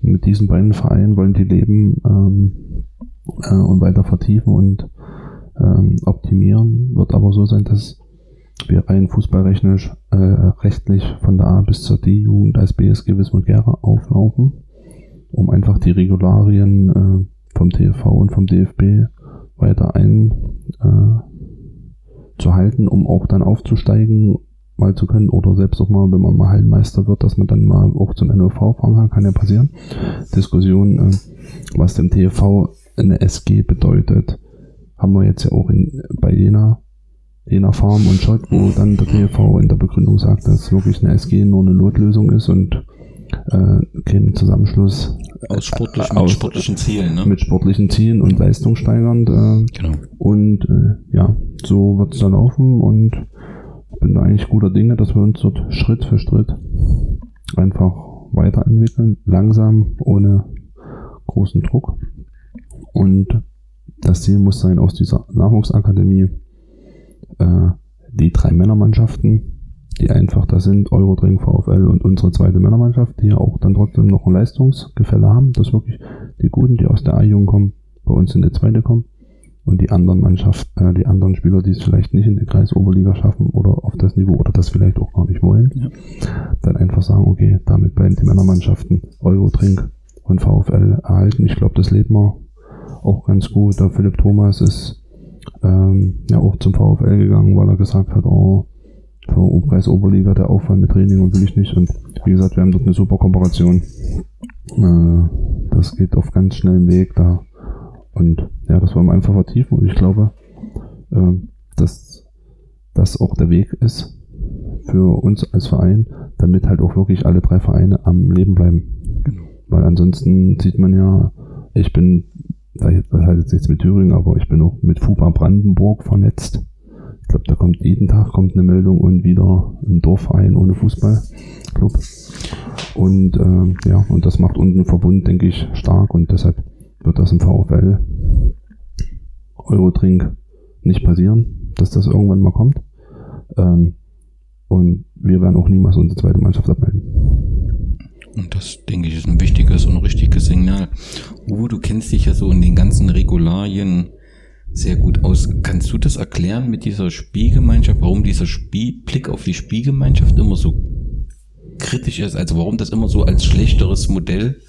mit diesen beiden Vereinen, wollen die leben ähm, äh, und weiter vertiefen und ähm, optimieren. Wird aber so sein, dass wir rein fußballrechtlich äh, rechtlich von der A bis zur D-Jugend als BSG Wismut Gera auflaufen, um einfach die Regularien äh, vom TV und vom DFB weiter ein äh, zu halten, um auch dann aufzusteigen mal zu können oder selbst auch mal, wenn man mal Hallenmeister wird, dass man dann mal auch zum NOV fahren kann, kann ja passieren. Diskussion, äh, was dem TV eine SG bedeutet, haben wir jetzt ja auch in, bei Jena, Jena Farm und Schott, wo dann der TV in der Begründung sagt, dass wirklich eine SG nur eine Notlösung ist und äh, kein Zusammenschluss Aus sportlichen, Aus- mit sportlichen Zielen, ne? mit sportlichen Zielen und leistungssteigernd. Äh, genau. und äh, ja, so wird es da laufen und ich bin da eigentlich guter Dinge, dass wir uns dort Schritt für Schritt einfach weiterentwickeln, langsam, ohne großen Druck. Und das Ziel muss sein, aus dieser Nachwuchsakademie äh, die drei Männermannschaften, die einfach da sind, Eurodring, VfL und unsere zweite Männermannschaft, die ja auch dann trotzdem noch ein Leistungsgefälle haben, dass wirklich die Guten, die aus der A-Jugend kommen, bei uns in die zweite kommen und die anderen Mannschaft, äh, die anderen Spieler, die es vielleicht nicht in die Kreisoberliga schaffen oder auf das Niveau oder das vielleicht auch gar nicht wollen, Ja. dann einfach sagen, okay, damit bleiben die Männermannschaften Eurotrink und VfL erhalten. Ich glaube, das lebt man auch ganz gut. Der Philipp Thomas ist ähm, ja auch zum VfL gegangen, weil er gesagt hat, oh, für Umkreis Oberliga der Aufwand mit Training und will ich nicht. Und wie gesagt, wir haben dort eine super Kooperation. Äh, das geht auf ganz schnellem Weg da. Und ja, das wollen wir einfach vertiefen. Und ich glaube, äh, dass das auch der Weg ist für uns als Verein, damit halt auch wirklich alle drei Vereine am Leben bleiben. Weil ansonsten sieht man ja, ich bin, das hat jetzt nichts mit Thüringen, aber ich bin auch mit FUBA Brandenburg vernetzt. Ich glaube, da kommt jeden Tag kommt eine Meldung und wieder ein Dorfverein ohne Fußballclub. Und ähm, ja, und das macht unseren Verbund, denke ich, stark und deshalb wird das im VfL Eurotrink nicht passieren, dass das irgendwann mal kommt. Ähm, und wir werden auch niemals unsere zweite Mannschaft abmelden. Und das, denke ich, ist ein wichtiges und richtiges Signal. Uwe, du kennst dich ja so in den ganzen Regularien sehr gut aus. Kannst du das erklären mit dieser Spielgemeinschaft, warum dieser Spiel, Blick auf die Spielgemeinschaft immer so kritisch ist, also warum das immer so als schlechteres Modell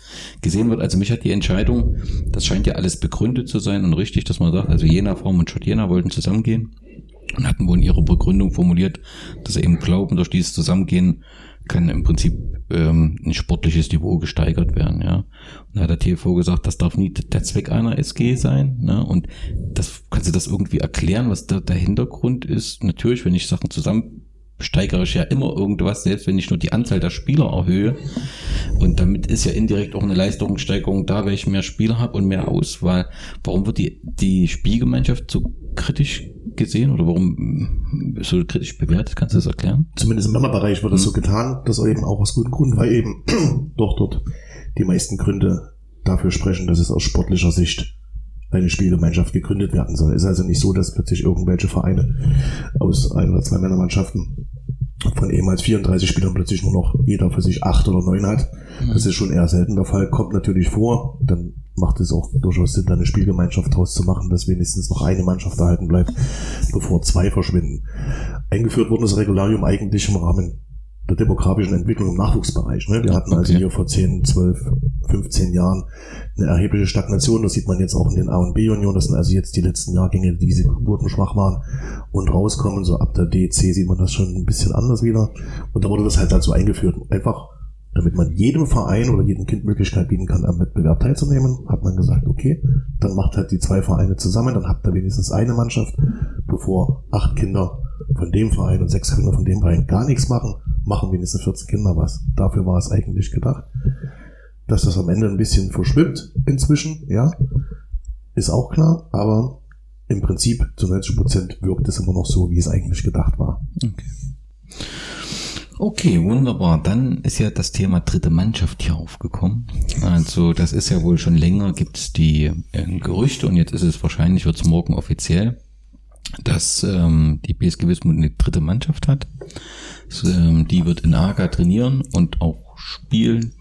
gesehen wird. Also mich hat die Entscheidung, das scheint ja alles begründet zu sein und richtig, dass man sagt, also Jena Form und Schott Jena wollten zusammengehen. und hatten wohl in ihrer Begründung formuliert, dass sie eben glauben, durch dieses Zusammengehen kann im Prinzip ähm, ein sportliches Niveau gesteigert werden, ja. Und da hat der TV gesagt, das darf nie der Zweck einer SG sein, ne? Und das kannst du das irgendwie erklären, was da der Hintergrund ist? Natürlich, wenn ich Sachen zusammen steigere ich ja immer irgendwas, selbst wenn ich nur die Anzahl der Spieler erhöhe. Und damit ist ja indirekt auch eine Leistungssteigerung da, weil ich mehr Spieler habe und mehr Auswahl. Warum wird die, die Spielgemeinschaft so kritisch gesehen oder warum so kritisch bewertet? Kannst du das erklären? Zumindest im Männerbereich wird das so getan, das eben auch aus gutem Grund, weil eben *clears throat* doch dort die meisten Gründe dafür sprechen, dass es aus sportlicher Sicht eine Spielgemeinschaft gegründet werden soll. Es ist also nicht so, dass plötzlich irgendwelche Vereine aus ein oder zwei Männermannschaften von ehemals 34 Spielern plötzlich nur noch jeder für sich acht oder neun hat. Das ist schon eher selten der Fall, kommt natürlich vor. Dann macht es auch durchaus Sinn, da eine Spielgemeinschaft draus zu machen, dass wenigstens noch eine Mannschaft erhalten bleibt, bevor zwei verschwinden. Eingeführt wurde das Regularium eigentlich im Rahmen der demografischen Entwicklung im Nachwuchsbereich. Ne? Wir hatten also hier vor 10, 12, 15 Jahren eine erhebliche Stagnation. Das sieht man jetzt auch in den A- und B-Unionen. Das sind also jetzt die letzten Jahrgänge, die diese geburtenschwach waren und rauskommen. So ab der DC sieht man das schon ein bisschen anders wieder. Und da wurde das halt dazu eingeführt. Einfach, damit man jedem Verein oder jedem Kind Möglichkeit bieten kann, am Wettbewerb teilzunehmen, hat man gesagt, okay, dann macht halt die zwei Vereine zusammen, dann habt ihr wenigstens eine Mannschaft, bevor acht Kinder von dem Verein und sechs Kinder von dem Verein gar nichts machen, machen wenigstens 14 Kinder was. Dafür war es eigentlich gedacht. Dass das am Ende ein bisschen verschwimmt inzwischen, ja, ist auch klar, aber im Prinzip zu 90 Prozent wirkt es immer noch so, wie es eigentlich gedacht war. Okay, wunderbar. Dann ist ja das Thema dritte Mannschaft hier aufgekommen. Also das ist ja wohl schon länger, gibt es die äh, Gerüchte und jetzt ist es wahrscheinlich, wird es morgen offiziell, dass ähm, die BSG Wismut eine dritte Mannschaft hat. Ähm, die wird in Aga trainieren und auch spielen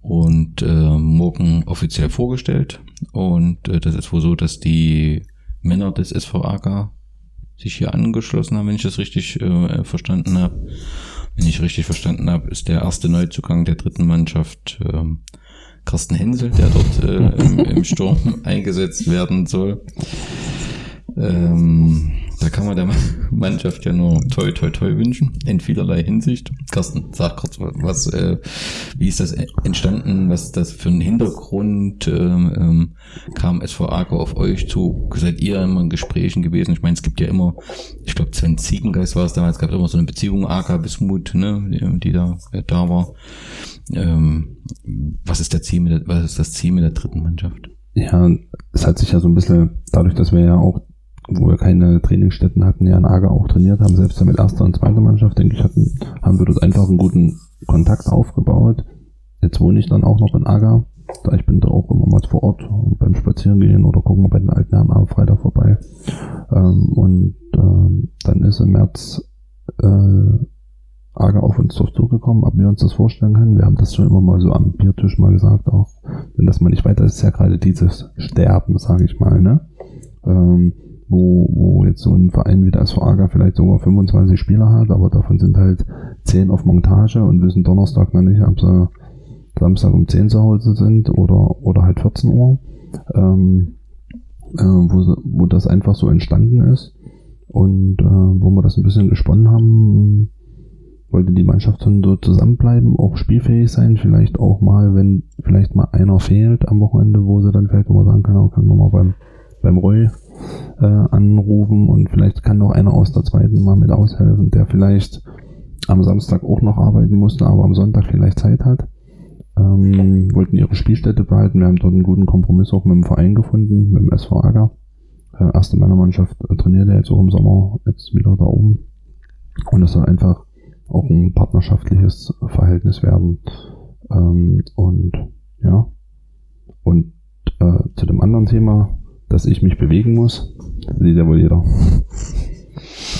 und äh, morgen offiziell vorgestellt. Und äh, das ist wohl so, dass die Männer des SV Aga sich hier angeschlossen haben, wenn ich das richtig äh, verstanden habe. Wenn ich richtig verstanden habe, ist der erste Neuzugang der dritten Mannschaft ähm, Carsten Hensel, der dort äh, im, im Sturm *laughs* eingesetzt werden soll. Ähm, da kann man der *laughs* Mannschaft ja nur toi toi toi wünschen, in vielerlei Hinsicht. Carsten, sag kurz was, äh, wie ist das entstanden, was ist das für ein Hintergrund, ähm, ähm, kam SV Arco auf euch zu, seid ihr immer in Gesprächen gewesen? Ich meine, es gibt ja immer, ich glaube Sven Ziegengeist war es damals, es gab immer so eine Beziehung Arca Bismut, ne, die, die da, äh, da war. Ähm, was ist der Ziel mit der, was ist das Ziel mit der dritten Mannschaft? Ja, es hat sich ja so ein bisschen, dadurch, dass wir ja auch, wo wir keine Trainingsstätten hatten, ja in Ager auch trainiert haben, selbst mit erster und zweiter Mannschaft, denke ich, hatten, haben wir dort einfach einen guten Kontakt aufgebaut. Jetzt wohne ich dann auch noch in Ager. Da ich bin da auch immer mal vor Ort beim Spazierengehen oder gucken wir bei den alten Herren am Freitag vorbei. Ähm, und ähm, dann ist im März äh, Ager auf uns zugekommen, ob wir uns das vorstellen können. Wir haben das schon immer mal so am Biertisch mal gesagt, auch wenn das mal nicht weiter ist, ist ja gerade dieses Sterben, sage ich mal, ne? Ähm, wo, wo jetzt so ein Verein wie der SV Ager vielleicht sogar 25 Spieler hat, aber davon sind halt 10 auf Montage und wissen Donnerstag noch nicht, ob sie Samstag um 10 zu Hause sind oder, oder halt 14 Uhr, ähm, äh, wo, wo das einfach so entstanden ist und äh, wo wir das ein bisschen gesponnen haben, wollte die Mannschaft dann so zusammenbleiben, auch spielfähig sein, vielleicht auch mal, wenn vielleicht mal einer fehlt am Wochenende, wo sie dann vielleicht immer sagen können, können wir mal beim, beim Roy äh, anrufen und vielleicht kann noch einer aus der zweiten mal mit aushelfen, der vielleicht am Samstag auch noch arbeiten musste, aber am Sonntag vielleicht Zeit hat. Ähm, wollten ihre Spielstätte behalten. Wir haben dort einen guten Kompromiss auch mit dem Verein gefunden, mit dem SV Ager. Äh, erste Männermannschaft äh, trainiert er jetzt auch im Sommer jetzt wieder da oben. Und es soll einfach auch ein partnerschaftliches Verhältnis werden. Ähm, und ja. Und äh, zu dem anderen Thema, dass ich mich bewegen muss, sieht ja wohl jeder.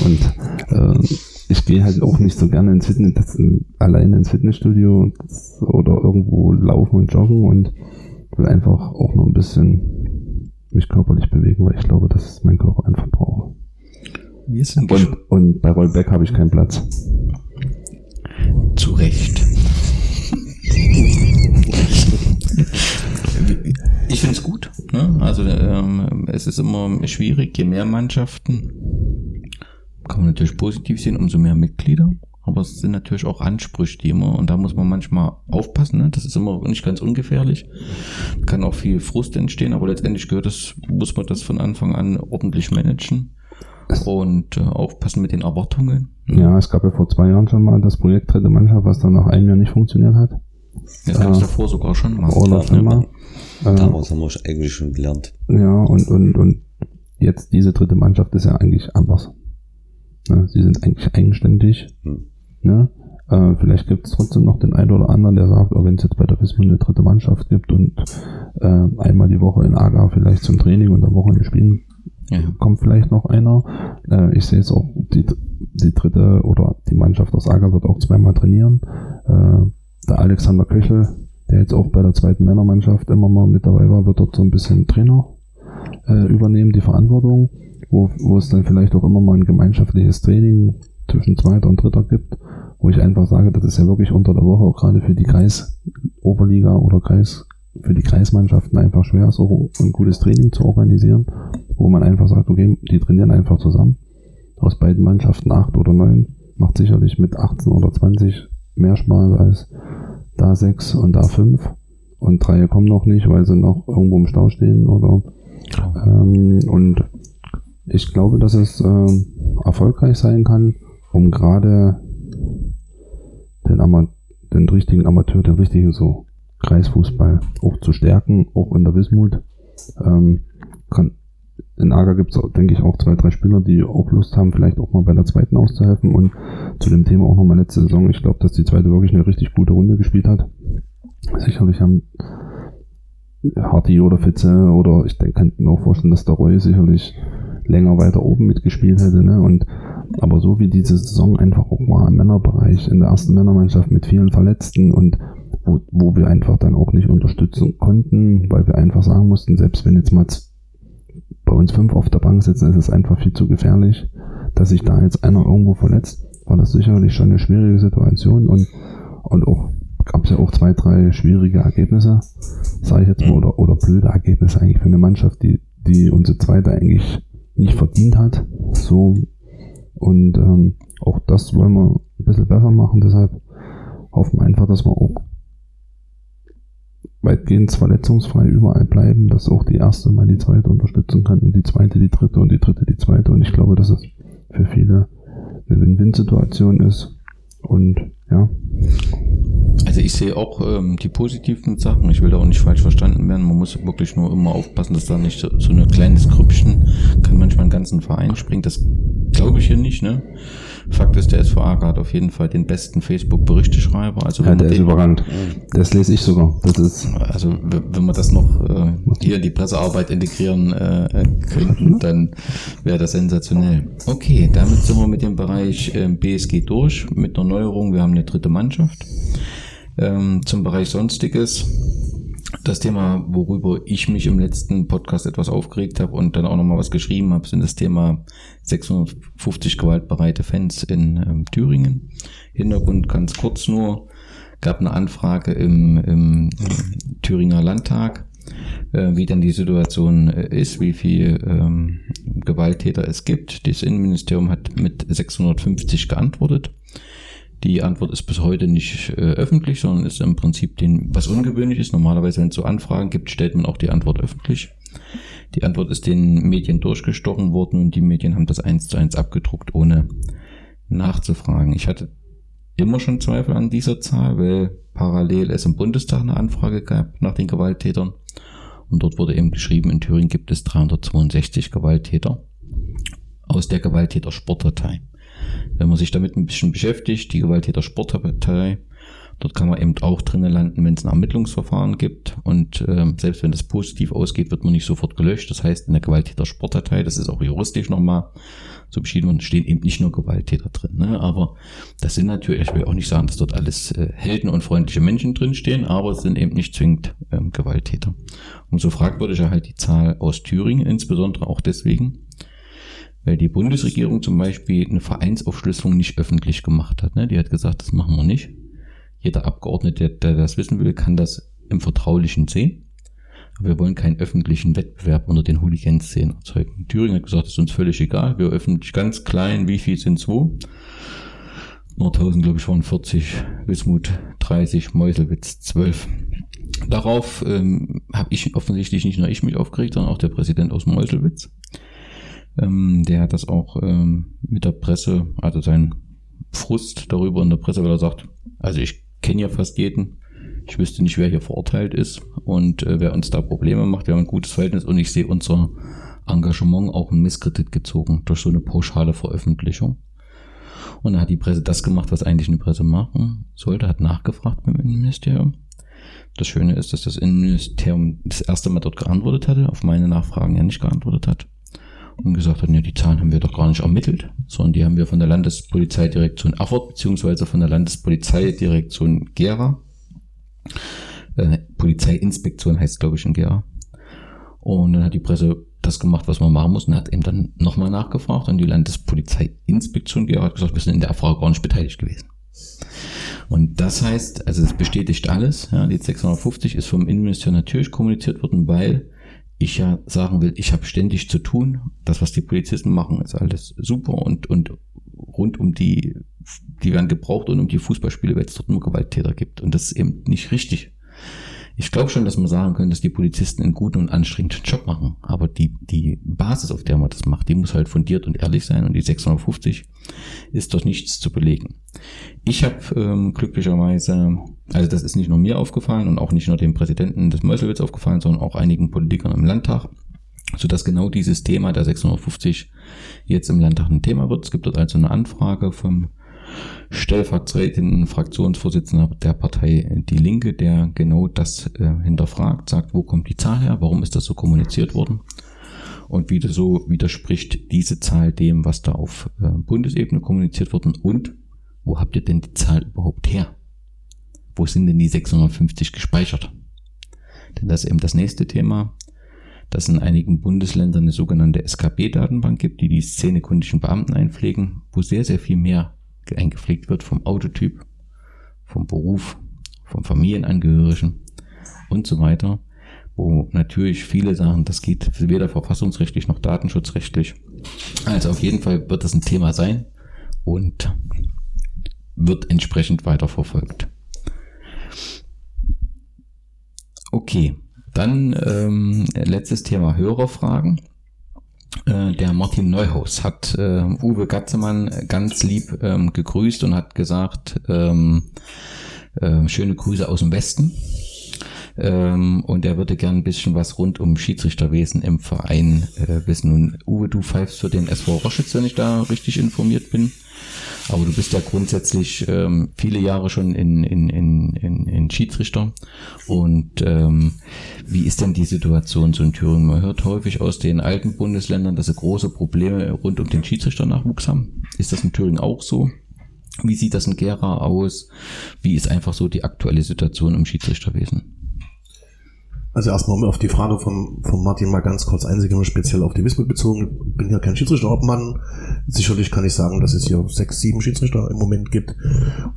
Und äh, ich gehe halt auch nicht so gerne ins Fitness, das, alleine ins Fitnessstudio oder irgendwo laufen und joggen und will einfach auch noch ein bisschen mich körperlich bewegen, weil ich glaube, dass es mein Körper einfach braucht. Und, und bei Rollback habe ich keinen Platz. zu Recht. Ich finde es gut. Ne? Also ähm, es ist immer schwierig, je mehr Mannschaften, kann man natürlich positiv sehen, umso mehr Mitglieder. Aber es sind natürlich auch Ansprüche, die immer, und da muss man manchmal aufpassen, ne? das ist immer nicht ganz ungefährlich. Kann auch viel Frust entstehen, aber letztendlich gehört es, muss man das von Anfang an ordentlich managen und äh, aufpassen mit den Erwartungen. Ja, es gab ja vor zwei Jahren schon mal das Projekt Dritte Mannschaft, was dann nach einem Jahr nicht funktioniert hat. Das gab es Äh, davor sogar schon mal. Oder schon mal. Daraus haben wir eigentlich schon gelernt. Ja, und, und, und jetzt diese dritte Mannschaft ist ja eigentlich anders. Ne? Sie sind eigentlich eigenständig. Hm. Ne? Äh, vielleicht gibt es trotzdem noch den einen oder anderen, der sagt, oh, wenn es jetzt bei der Wismut eine dritte Mannschaft gibt und äh, einmal die Woche in Aga vielleicht zum Training und am Wochenende spielen, Ja. kommt vielleicht noch einer. Äh, ich sehe es auch, die, die dritte oder die Mannschaft aus Aga wird auch zweimal trainieren. Äh, der Alexander Köchel, der jetzt auch bei der zweiten Männermannschaft immer mal mit dabei war, wird dort so ein bisschen Trainer äh, übernehmen, die Verantwortung, wo, wo es dann vielleicht auch immer mal ein gemeinschaftliches Training zwischen zweiter und dritter gibt, wo ich einfach sage, das ist ja wirklich unter der Woche auch gerade für die Kreis-Oberliga oder Kreis, für die Kreismannschaften einfach schwer, so ein gutes Training zu organisieren, wo man einfach sagt, okay, die trainieren einfach zusammen. Aus beiden Mannschaften acht oder neun macht sicherlich mit 18 oder 20 mehr Spaß als da sechs und da fünf. Und drei kommen noch nicht, weil sie noch irgendwo im Stau stehen oder ähm, und ich glaube, dass es ähm, erfolgreich sein kann, um gerade den, den richtigen Amateur, den richtigen so Kreisfußball auch zu stärken, auch in der Wismut. Ähm, kann, in Aga gibt es, denke ich, auch zwei, drei Spieler, die auch Lust haben, vielleicht auch mal bei der zweiten auszuhelfen. Und zu dem Thema auch nochmal letzte Saison. Ich glaube, dass die zweite wirklich eine richtig gute Runde gespielt hat. Sicherlich haben Hardy oder Fitze oder ich kann mir auch vorstellen, dass der Roy sicherlich länger weiter oben mitgespielt hätte. Ne? Und aber so wie diese Saison einfach auch war im Männerbereich, in der ersten Männermannschaft mit vielen Verletzten und wo, wo wir einfach dann auch nicht unterstützen konnten, weil wir einfach sagen mussten, selbst wenn jetzt mal bei uns fünf auf der Bank sitzen, ist es einfach viel zu gefährlich, dass sich da jetzt einer irgendwo verletzt, war das sicherlich schon eine schwierige Situation und, und auch gab es ja auch zwei, drei schwierige Ergebnisse, sage ich jetzt mal, oder, oder blöde Ergebnisse eigentlich für eine Mannschaft, die, die unsere zweite eigentlich nicht verdient hat. So. Und ähm, auch das wollen wir ein bisschen besser machen, deshalb hoffen wir einfach, dass wir auch weitgehend verletzungsfrei überall bleiben, dass auch die erste mal die zweite unterstützen kann und die zweite die dritte und die dritte die zweite. Und ich glaube, dass es für viele eine Win-Win-Situation ist. Und ja, Also ich sehe auch ähm, die positiven Sachen. Ich will da auch nicht falsch verstanden werden. Man muss wirklich nur immer aufpassen, dass da nicht so, so ein kleines Grüppchen kann manchmal einen ganzen Verein springen. Das glaube ich hier nicht. Ne? Fakt ist, der SVA hat auf jeden Fall den besten Facebook-Berichteschreiber. Also ja der ist den, überragend. Das lese ich sogar. Das ist also wenn wir das noch äh, hier in die Pressearbeit integrieren äh, äh, könnten, dann wäre das sensationell. Okay, damit sind wir mit dem Bereich ähm, BSG durch, mit einer Neuerung. Wir haben eine dritte Mannschaft. Ähm, zum Bereich Sonstiges. Das Thema, worüber ich mich im letzten Podcast etwas aufgeregt habe und dann auch nochmal was geschrieben habe, sind das Thema 650 gewaltbereite Fans in ähm, Thüringen. Hintergrund ganz kurz nur, gab eine Anfrage im, im Thüringer Landtag, äh, wie denn die Situation äh, ist, wie viel ähm, Gewalttäter es gibt. Das Innenministerium hat mit 650 geantwortet. Die Antwort ist bis heute nicht äh, öffentlich, sondern ist im Prinzip den, was ungewöhnlich ist. Normalerweise, wenn es so Anfragen gibt, stellt man auch die Antwort öffentlich. Die Antwort ist den Medien durchgestochen worden und die Medien haben das eins zu eins abgedruckt, ohne nachzufragen. Ich hatte immer schon Zweifel an dieser Zahl, weil parallel es im Bundestag eine Anfrage gab nach den Gewalttätern. Und dort wurde eben geschrieben, in Thüringen gibt es 362 Gewalttäter aus der Gewalttäter-Sportdatei. Wenn man sich damit ein bisschen beschäftigt, die Gewalttäter-Sportdatei, dort kann man eben auch drinnen landen, wenn es ein Ermittlungsverfahren gibt. Und ähm, selbst wenn das positiv ausgeht, wird man nicht sofort gelöscht. Das heißt, in der Gewalttäter-Sportdatei, das ist auch juristisch nochmal so beschieden stehen eben nicht nur Gewalttäter drin. Ne? Aber das sind natürlich, ich will auch nicht sagen, dass dort alles äh, Helden und freundliche Menschen drinstehen, aber es sind eben nicht zwingend ähm, Gewalttäter. Umso fragwürdiger halt die Zahl aus Thüringen, insbesondere auch deswegen, weil die Bundesregierung zum Beispiel eine Vereinsaufschlüsselung nicht öffentlich gemacht hat. Ne? Die hat gesagt, das machen wir nicht. Jeder Abgeordnete, der, das wissen will, kann das im Vertraulichen sehen. wir wollen keinen öffentlichen Wettbewerb unter den Hooligan-Szenen erzeugen. Thüringen hat gesagt, es ist uns völlig egal. Wir öffentlich ganz klein, wie viel sind wo? Nordhausen, glaube ich, waren 40, Wismut 30, Meuselwitz 12. Darauf ähm, habe ich offensichtlich nicht nur ich mich aufgeregt, sondern auch der Präsident aus Meuselwitz. Ähm, der hat das auch ähm, mit der Presse, also sein Frust darüber in der Presse, weil er sagt, also ich kenne ja fast jeden, ich wüsste nicht, wer hier verurteilt ist und äh, wer uns da Probleme macht. Wir haben ein gutes Verhältnis und ich sehe unser Engagement auch in Misskredit gezogen durch so eine pauschale Veröffentlichung. Und dann hat die Presse das gemacht, was eigentlich eine Presse machen sollte, hat nachgefragt beim Innenministerium. Das Schöne ist, dass das Innenministerium das erste Mal dort geantwortet hatte, auf meine Nachfragen ja nicht geantwortet hat und gesagt hat, ja, die Zahlen haben wir doch gar nicht ermittelt, sondern die haben wir von der Landespolizeidirektion Erfurt beziehungsweise von der Landespolizeidirektion Gera. Äh, Polizeiinspektion heißt, glaube ich, in Gera. Und dann hat die Presse das gemacht, was man machen muss und hat eben dann nochmal nachgefragt und die Landespolizeiinspektion Gera hat gesagt, wir sind in der Erfrage gar nicht beteiligt gewesen. Und das heißt, also es bestätigt alles, ja, die 650 ist vom Innenministerium natürlich kommuniziert worden, weil ich ja sagen will, ich habe ständig zu tun. Das, was die Polizisten machen, ist alles super und, und rund um die, die werden gebraucht und um die Fußballspiele, weil es dort nur Gewalttäter gibt. Und das ist eben nicht richtig. Ich glaube schon, dass man sagen kann, dass die Polizisten einen guten und anstrengenden Job machen. Aber die, die Basis, auf der man das macht, die muss halt fundiert und ehrlich sein. Und die 650 ist durch nichts zu belegen. Ich habe ähm, glücklicherweise, also das ist nicht nur mir aufgefallen und auch nicht nur dem Präsidenten des Meuselwitz aufgefallen, sondern auch einigen Politikern im Landtag, sodass genau dieses Thema der 650 jetzt im Landtag ein Thema wird. Es gibt dort also eine Anfrage vom stellvertretenden Fraktionsvorsitzender der Partei Die Linke, der genau das äh, hinterfragt, sagt, wo kommt die Zahl her, warum ist das so kommuniziert worden und wie so widerspricht diese Zahl dem, was da auf äh, Bundesebene kommuniziert worden und wo habt ihr denn die Zahl überhaupt her? Wo sind denn die 650 gespeichert? Denn das ist eben das nächste Thema, dass in einigen Bundesländern eine sogenannte SKB-Datenbank gibt, die die szenekundischen Beamten einpflegen, wo sehr, sehr viel mehr eingepflegt wird vom Autotyp, vom Beruf, vom Familienangehörigen und so weiter, wo natürlich viele sagen, das geht weder verfassungsrechtlich noch datenschutzrechtlich. Also auf jeden Fall wird das ein Thema sein und wird entsprechend weiterverfolgt. Okay, dann ähm, letztes Thema Hörerfragen. Äh, der Martin Neuhaus hat äh, Uwe Gatzemann ganz lieb ähm, gegrüßt und hat gesagt, ähm, äh, schöne Grüße aus dem Westen. Ähm, und er würde gern ein bisschen was rund um Schiedsrichterwesen im Verein äh, wissen. Und Uwe, du pfeifst für den SV Roschitz, wenn ich da richtig informiert bin. Aber du bist ja grundsätzlich ähm, viele Jahre schon in, in, in, in, in Schiedsrichter. Und ähm, wie ist denn die Situation so in Thüringen? Man hört häufig aus den alten Bundesländern, dass sie große Probleme rund um den Schiedsrichternachwuchs haben. Ist das in Thüringen auch so? Wie sieht das in Gera aus? Wie ist einfach so die aktuelle Situation im Schiedsrichterwesen? Also erstmal auf die Frage von, von Martin mal ganz kurz einzugehen, speziell auf die Wismut bezogen. Bin ja kein Schiedsrichterobmann. Sicherlich kann ich sagen, dass es hier sechs, sieben Schiedsrichter im Moment gibt.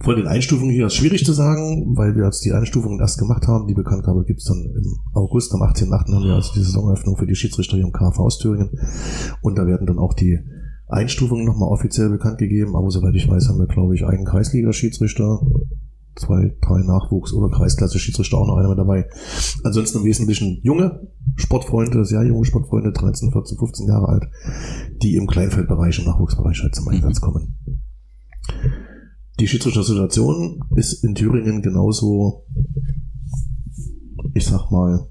Von den Einstufungen hier ist schwierig zu sagen, weil wir jetzt die Einstufungen erst gemacht haben. Die Bekanntgabe gibt es dann im August, am 18.8. haben wir also die Saisoneröffnung für die Schiedsrichter hier im KV aus Thüringen. Und da werden dann auch die Einstufungen nochmal offiziell bekannt gegeben. Aber soweit ich weiß, haben wir, glaube ich, einen Kreisliga-Schiedsrichter, zwei, drei Nachwuchs- oder Kreisklasse-Schiedsrichter auch noch einer mit dabei. Ansonsten im Wesentlichen junge Sportfreunde, sehr junge Sportfreunde, 13, 14, 15 Jahre alt, die im Kleinfeldbereich, im Nachwuchsbereich halt zum Einsatz mhm. kommen. Die Schiedsrichter-Situation ist in Thüringen genauso, ich sag mal,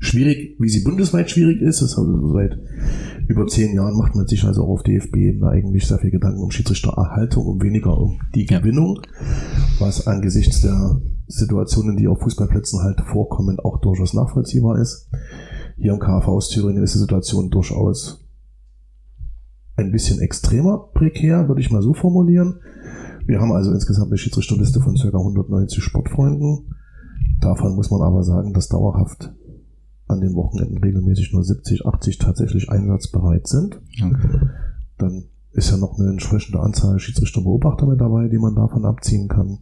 schwierig, wie sie bundesweit schwierig ist. Das also seit über zehn Jahren macht man sich also auch auf DFB-Ebene eigentlich sehr viel Gedanken um Schiedsrichtererhaltung und weniger um die Gewinnung, was angesichts der Situationen, die auf Fußballplätzen halt vorkommen, auch durchaus nachvollziehbar ist. Hier im KV aus Thüringen ist die Situation durchaus ein bisschen extremer prekär, würde ich mal so formulieren. Wir haben also insgesamt eine Schiedsrichterliste von ca. 190 Sportfreunden. Davon muss man aber sagen, dass dauerhaft an den Wochenenden regelmäßig nur 70, 80 tatsächlich einsatzbereit sind. Okay. Dann ist ja noch eine entsprechende Anzahl Schiedsrichterbeobachter mit dabei, die man davon abziehen kann.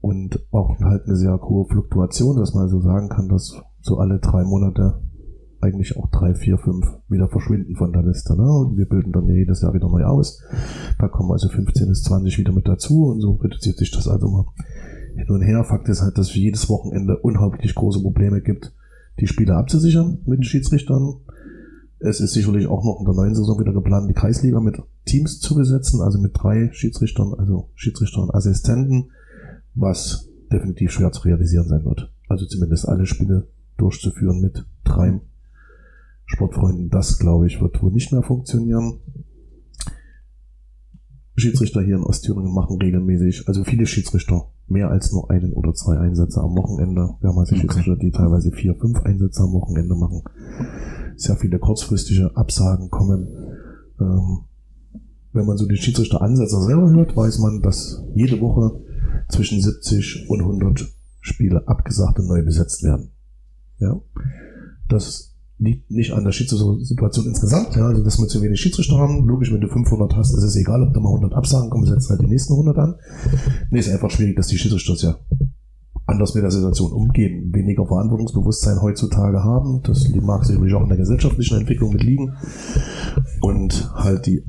und auch halt eine sehr hohe Fluktuation, dass man so sagen kann, dass so alle drei Monate eigentlich auch drei, vier, fünf wieder verschwinden von der Liste. Ne? Und wir bilden dann jedes Jahr wieder neu aus. Da kommen also 15 bis 20 wieder mit dazu und so reduziert sich das also mal hin und her. Fakt ist halt, dass es jedes Wochenende unheimlich große Probleme gibt, die Spiele abzusichern mit den Schiedsrichtern. Es ist sicherlich auch noch in der neuen Saison wieder geplant, die Kreisliga mit Teams zu besetzen, also mit drei Schiedsrichtern, also Schiedsrichter und Assistenten, was definitiv schwer zu realisieren sein wird. Also zumindest alle Spiele durchzuführen mit drei Sportfreunden, das glaube ich wird wohl nicht mehr funktionieren. Schiedsrichter hier in Ostthüringen machen regelmäßig, also viele Schiedsrichter, mehr als nur einen oder zwei Einsätze am Wochenende. Wir haben also okay. Schiedsrichter, die teilweise vier, fünf Einsätze am Wochenende machen. Sehr viele kurzfristige Absagen kommen. Ähm, wenn man so die Schiedsrichter-Ansätze selber hört, weiß man, dass jede Woche zwischen 70 und 100 Spiele abgesagt und neu besetzt werden. Ja. Das liegt nicht an der Schiedsrichter-Situation insgesamt, ja, also dass wir zu wenig Schiedsrichter haben. Logisch, wenn du 500 hast, ist es egal, ob da mal 100 Absagen kommen, setzen halt die nächsten 100 an. Nee, ist einfach schwierig, dass die Schiedsrichter ja anders mit der Situation umgehen, weniger Verantwortungsbewusstsein heutzutage haben. Das mag sicherlich auch in der gesellschaftlichen Entwicklung mit liegen. Und halt die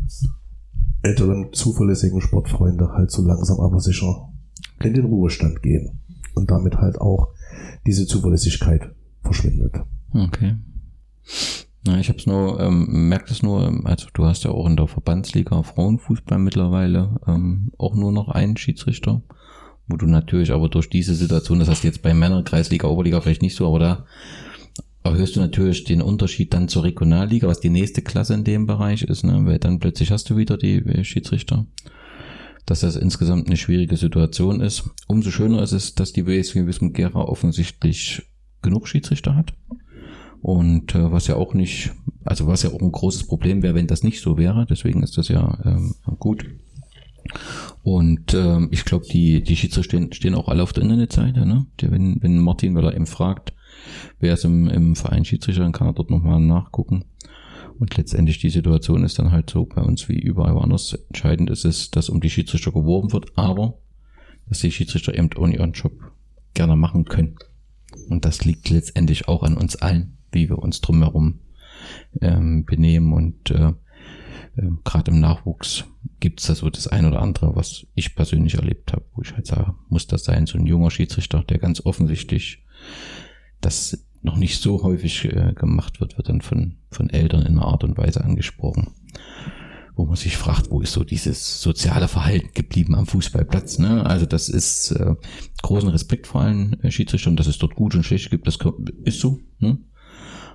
älteren, zuverlässigen Sportfreunde halt so langsam aber sicher in den Ruhestand gehen. Und damit halt auch diese Zuverlässigkeit verschwindet. Okay. Na, ich hab's nur, ähm, merkt es nur, also du hast ja auch in der Verbandsliga Frauenfußball mittlerweile ähm, auch nur noch einen Schiedsrichter, wo du natürlich aber durch diese Situation, das hast du jetzt bei Männerkreisliga, Oberliga vielleicht nicht so, aber da erhöhst du natürlich den Unterschied dann zur Regionalliga, was die nächste Klasse in dem Bereich ist, ne? weil dann plötzlich hast du wieder die Schiedsrichter. Dass das insgesamt eine schwierige Situation ist. Umso schöner ist es, dass die WSW Wismut Gera offensichtlich genug Schiedsrichter hat. Und äh, was ja auch nicht, also was ja auch ein großes Problem wäre, wenn das nicht so wäre. Deswegen ist das ja ähm, gut. Und ähm, ich glaube, die, die Schiedsrichter stehen, stehen auch alle auf der Internetseite. Ne? Der, wenn, wenn Martin, weil er eben fragt, wer ist im, im Verein Schiedsrichter, dann kann er dort nochmal nachgucken. Und letztendlich die Situation ist dann halt so bei uns wie überall woanders. Entscheidend ist es, dass um die Schiedsrichter geworben wird, aber dass die Schiedsrichter eben auch ihren Job gerne machen können. Und das liegt letztendlich auch an uns allen wie wir uns drumherum ähm, benehmen und äh, äh, gerade im Nachwuchs gibt es da so das ein oder andere, was ich persönlich erlebt habe, wo ich halt sage, muss das sein, so ein junger Schiedsrichter, der ganz offensichtlich das noch nicht so häufig äh, gemacht wird, wird dann von, von Eltern in einer Art und Weise angesprochen, wo man sich fragt, wo ist so dieses soziale Verhalten geblieben am Fußballplatz. Ne? Also das ist äh, großen Respekt vor allen äh, Schiedsrichtern, dass es dort gut und schlecht gibt, das ist so. Ne?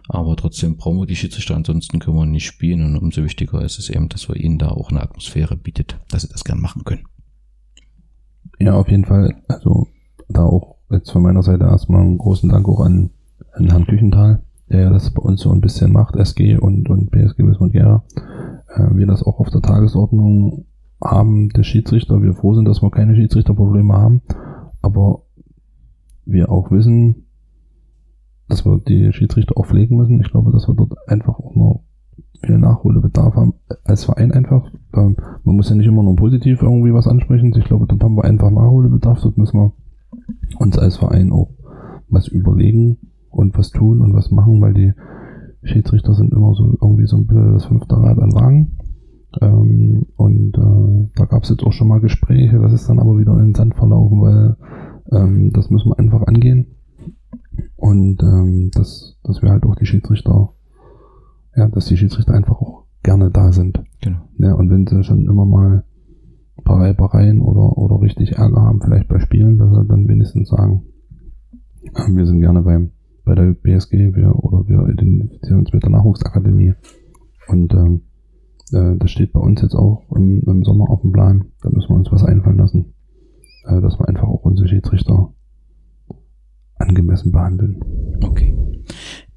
Aber trotzdem brauchen wir die Schiedsrichter, ansonsten können wir nicht spielen. Und umso wichtiger ist es eben, dass wir ihnen da auch eine Atmosphäre bietet, dass sie das gern machen können. Ja, auf jeden Fall. Also da auch jetzt von meiner Seite erstmal einen großen Dank auch an, an Herrn Küchenthal, der das bei uns so ein bisschen macht, SG und, und BSG Wismut Gera. Äh, wir das auch auf der Tagesordnung haben, der Schiedsrichter. Wir froh sind, dass wir keine Schiedsrichterprobleme haben. Aber wir auch wissen, dass wir die Schiedsrichter auch pflegen müssen. Ich glaube, dass wir dort einfach auch noch viel Nachholbedarf haben als Verein einfach. Man muss ja nicht immer nur positiv irgendwie was ansprechen. Ich glaube, dort haben wir einfach Nachholbedarf. Dort müssen wir uns als Verein auch was überlegen und was tun und was machen, weil die Schiedsrichter sind immer so irgendwie so ein bisschen das fünfte Rad an Wagen. Ähm, und äh, da gab es jetzt auch schon mal Gespräche, das ist dann aber wieder in den Sand verlaufen, weil ähm, das müssen wir einfach angehen. Und ähm, dass, dass wir halt auch die Schiedsrichter, ja, dass die Schiedsrichter einfach auch gerne da sind. Genau. Ja, und wenn sie schon immer mal ein paar Reibereien oder, oder richtig Ärger haben, vielleicht bei Spielen, dass sie dann wenigstens sagen, wir sind gerne beim, bei der BSG wir, oder wir identifizieren uns mit der Nachwuchsakademie. Und ähm, äh, das steht bei uns jetzt auch im, im Sommer auf dem Plan. Da müssen wir uns was einfallen lassen. Äh, dass wir einfach auch unsere Schiedsrichter angemessen behandeln. Okay.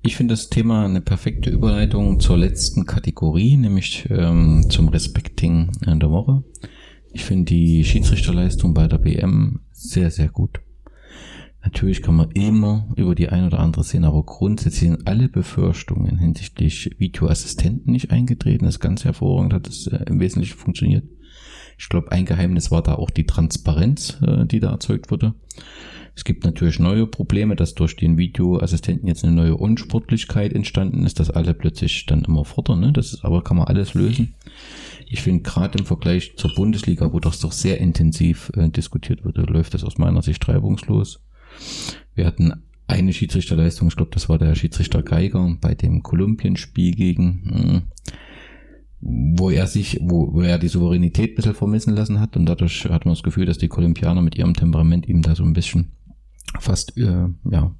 Ich finde das Thema eine perfekte Überleitung zur letzten Kategorie, nämlich ähm, zum Respecting der Woche. Ich finde die Schiedsrichterleistung bei der BM sehr, sehr gut. Natürlich kann man immer über die ein oder andere sehen, aber grundsätzlich sind alle Befürchtungen hinsichtlich Videoassistenten nicht eingetreten. Das ist ganz hervorragend, hat es äh, im Wesentlichen funktioniert. Ich glaube, ein Geheimnis war da auch die Transparenz, äh, die da erzeugt wurde. Es gibt natürlich neue Probleme, dass durch den Videoassistenten jetzt eine neue Unsportlichkeit entstanden ist, dass alle plötzlich dann immer fordern. Ne? Das ist, aber kann man alles lösen. Ich finde gerade im Vergleich zur Bundesliga, wo das doch sehr intensiv äh, diskutiert wurde, läuft das aus meiner Sicht reibungslos. Wir hatten eine Schiedsrichterleistung, ich glaube, das war der Schiedsrichter Geiger bei dem Kolumbienspiel gegen, mh, wo er sich, wo, wo er die Souveränität ein bisschen vermissen lassen hat und dadurch hat man das Gefühl, dass die Kolumbianer mit ihrem Temperament ihm da so ein bisschen fast äh, ja,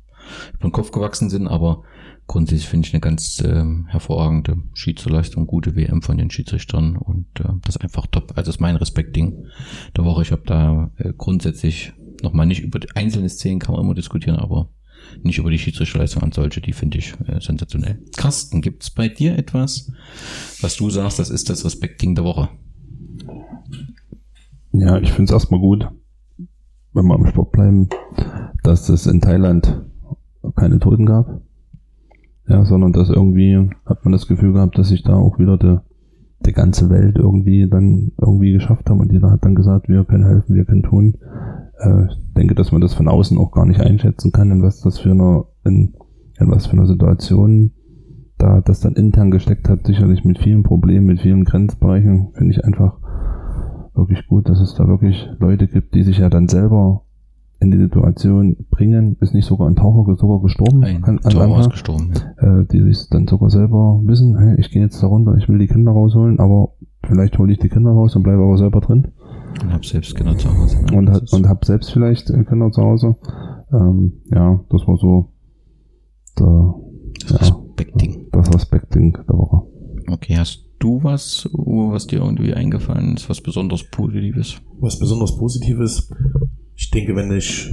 über den Kopf gewachsen sind, aber grundsätzlich finde ich eine ganz äh, hervorragende Schiedsrichterleistung, gute WM von den Schiedsrichtern und äh, das ist einfach top. Also das ist mein Respektding der Woche. Ich habe da äh, grundsätzlich nochmal nicht über die einzelne Szenen kann man immer diskutieren, aber nicht über die Schiedsrichterleistung an solche, die finde ich äh, sensationell. Carsten, gibt's bei dir etwas, was du sagst, das ist das Respektding der Woche? Ja, ich finde es erstmal gut, wenn wir im Sport bleiben, dass es in Thailand keine Toten gab. Ja, sondern dass irgendwie hat man das Gefühl gehabt, dass sich da auch wieder der die ganze Welt irgendwie dann irgendwie geschafft haben und jeder hat dann gesagt, wir können helfen, wir können tun. Äh, ich denke, dass man das von außen auch gar nicht einschätzen kann, in was das für eine, in, in was für eine Situation da das dann intern gesteckt hat, sicherlich mit vielen Problemen, mit vielen Grenzbereichen, finde ich einfach wirklich gut, dass es da wirklich Leute gibt, die sich ja dann selber in die Situation bringen, ist nicht sogar ein Taucher sogar gestorben. Ein an- an Tor Anfang ausgestorben. Ja. äh, die sich dann sogar selber wissen, hey, ich gehe jetzt da runter, ich will die Kinder rausholen, aber vielleicht hole ich die Kinder raus und bleibe aber selber drin Und hab selbst Kinder zu Hause. ne? und, ist- und habe selbst vielleicht äh, Kinder zu Hause. Ähm, ja, das war so der, das ja, Respektding. das Respektding der Woche. Okay, hast du was, was dir irgendwie eingefallen ist, was besonders Positives? Was besonders Positives, ich denke, wenn ich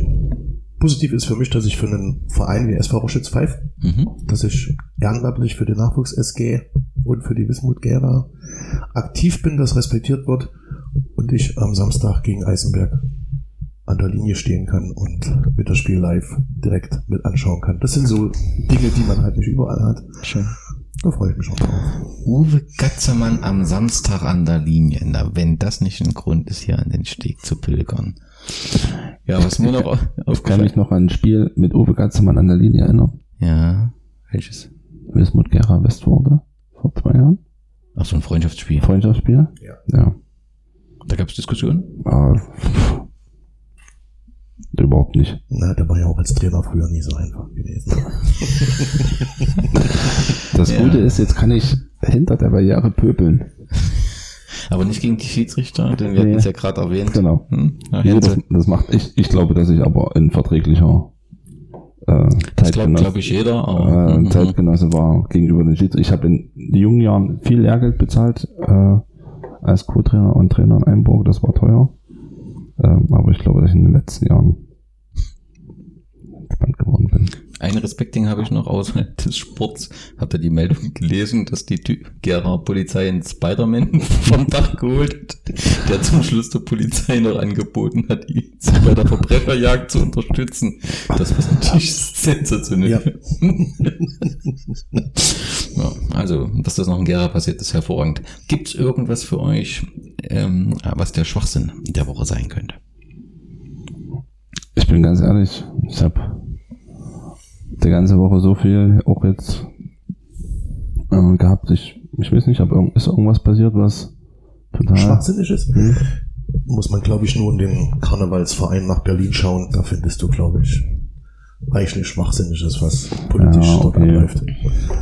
positiv ist für mich, dass ich für einen Verein wie SV Roschitz pfeife, Mhm. dass ich ehrenamtlich für den Nachwuchs SG und für die Wismut Gera aktiv bin, das respektiert wird und ich am Samstag gegen Eisenberg an der Linie stehen kann und mit das Spiel live direkt mit anschauen kann. Das sind so Dinge, die man halt nicht überall hat. Schön. Da freue ich mich schon drauf. Uwe Gatzemann am Samstag an der Linie. Na, wenn das nicht ein Grund ist, hier an den Steg zu pilgern. Ja, was mir noch *laughs* Ich kann mich noch an ein Spiel mit Uwe Gatzemann an der Linie erinnern. Ja, welches? Wismut Gera Westworde vor zwei Jahren. Ach, so ein Freundschaftsspiel. Freundschaftsspiel. Ja. Ja. Da gab es Diskussionen? Ah, überhaupt nicht. Na, der war ja auch als Trainer früher nie so einfach gewesen. *laughs* Das Ja. Gute ist, jetzt kann ich hinter der Barriere pöbeln. Aber nicht gegen die Schiedsrichter, denn wir Nee. hatten es ja gerade erwähnt. Genau. Hm? Ja, Nee, das, das macht ich. Ich glaube, dass ich aber ein verträglicher äh, das glaubt, Zeitgenosse, glaube ich, jeder. Aber, äh, mhm. Zeitgenosse war gegenüber den Schiedsrichtern. Ich habe in jungen Jahren viel Lehrgeld bezahlt äh, als Co-Trainer und Trainer in Einburg. Das war teuer. Ähm, aber ich glaube, dass ich in den letzten Jahren. Ein Respektding habe ich noch außerhalb *laughs* des Sports. Habt ihr die Meldung gelesen, dass die Gera Polizei einen Spider-Man *laughs* vom Dach geholt hat, der zum Schluss der Polizei noch angeboten hat, ihn *laughs* bei der Verbrecherjagd zu unterstützen. Das war natürlich sensationell. Ja. Ja, also, dass das noch in Gera passiert, ist hervorragend. Gibt es irgendwas für euch, ähm, was der Schwachsinn der Woche sein könnte? Ich bin ganz ehrlich, ich habe die ganze Woche so viel auch jetzt äh, gehabt. Ich, ich weiß nicht, ob irgend, ist irgendwas passiert, was total. Schwachsinnig ist, Hm? muss man, glaube ich, nur in den Karnevalsverein nach Berlin schauen. Da findest du, glaube ich, reichlich Schwachsinniges, was politisch Ja, dort okay. abläuft.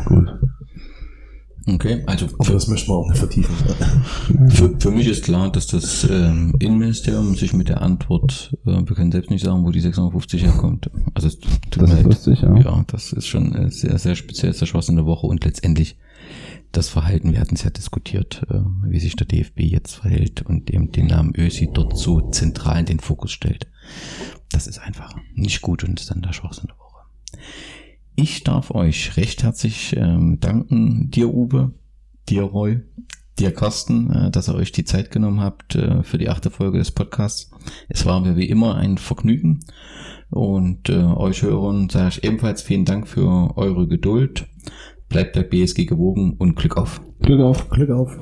Gut. Okay, also Aber das möchten wir auch nicht vertiefen. *laughs* Für, für mich ist klar, dass das ähm, Innenministerium sich mit der Antwort, äh, wir können selbst nicht sagen, wo die 650 herkommt. Also tut Das mir ist lustig, ja. Ja, das ist schon äh, sehr, sehr speziell, sehr Schwachsinn der Woche und letztendlich das Verhalten, wir hatten es ja diskutiert, äh, wie sich der DFB jetzt verhält und eben den Namen Ösi dort so zentral in den Fokus stellt. Das ist einfach nicht gut und ist dann der Schwachsinn der Woche. Ich darf euch recht herzlich ähm, danken, dir Uwe, dir Roy, dir Carsten, äh, dass ihr euch die Zeit genommen habt äh, für die achte Folge des Podcasts. Es war mir wie immer ein Vergnügen und äh, euch Hörern sage ich ebenfalls vielen Dank für eure Geduld. Bleibt der BSG gewogen und Glück auf. Glück auf. Glück auf.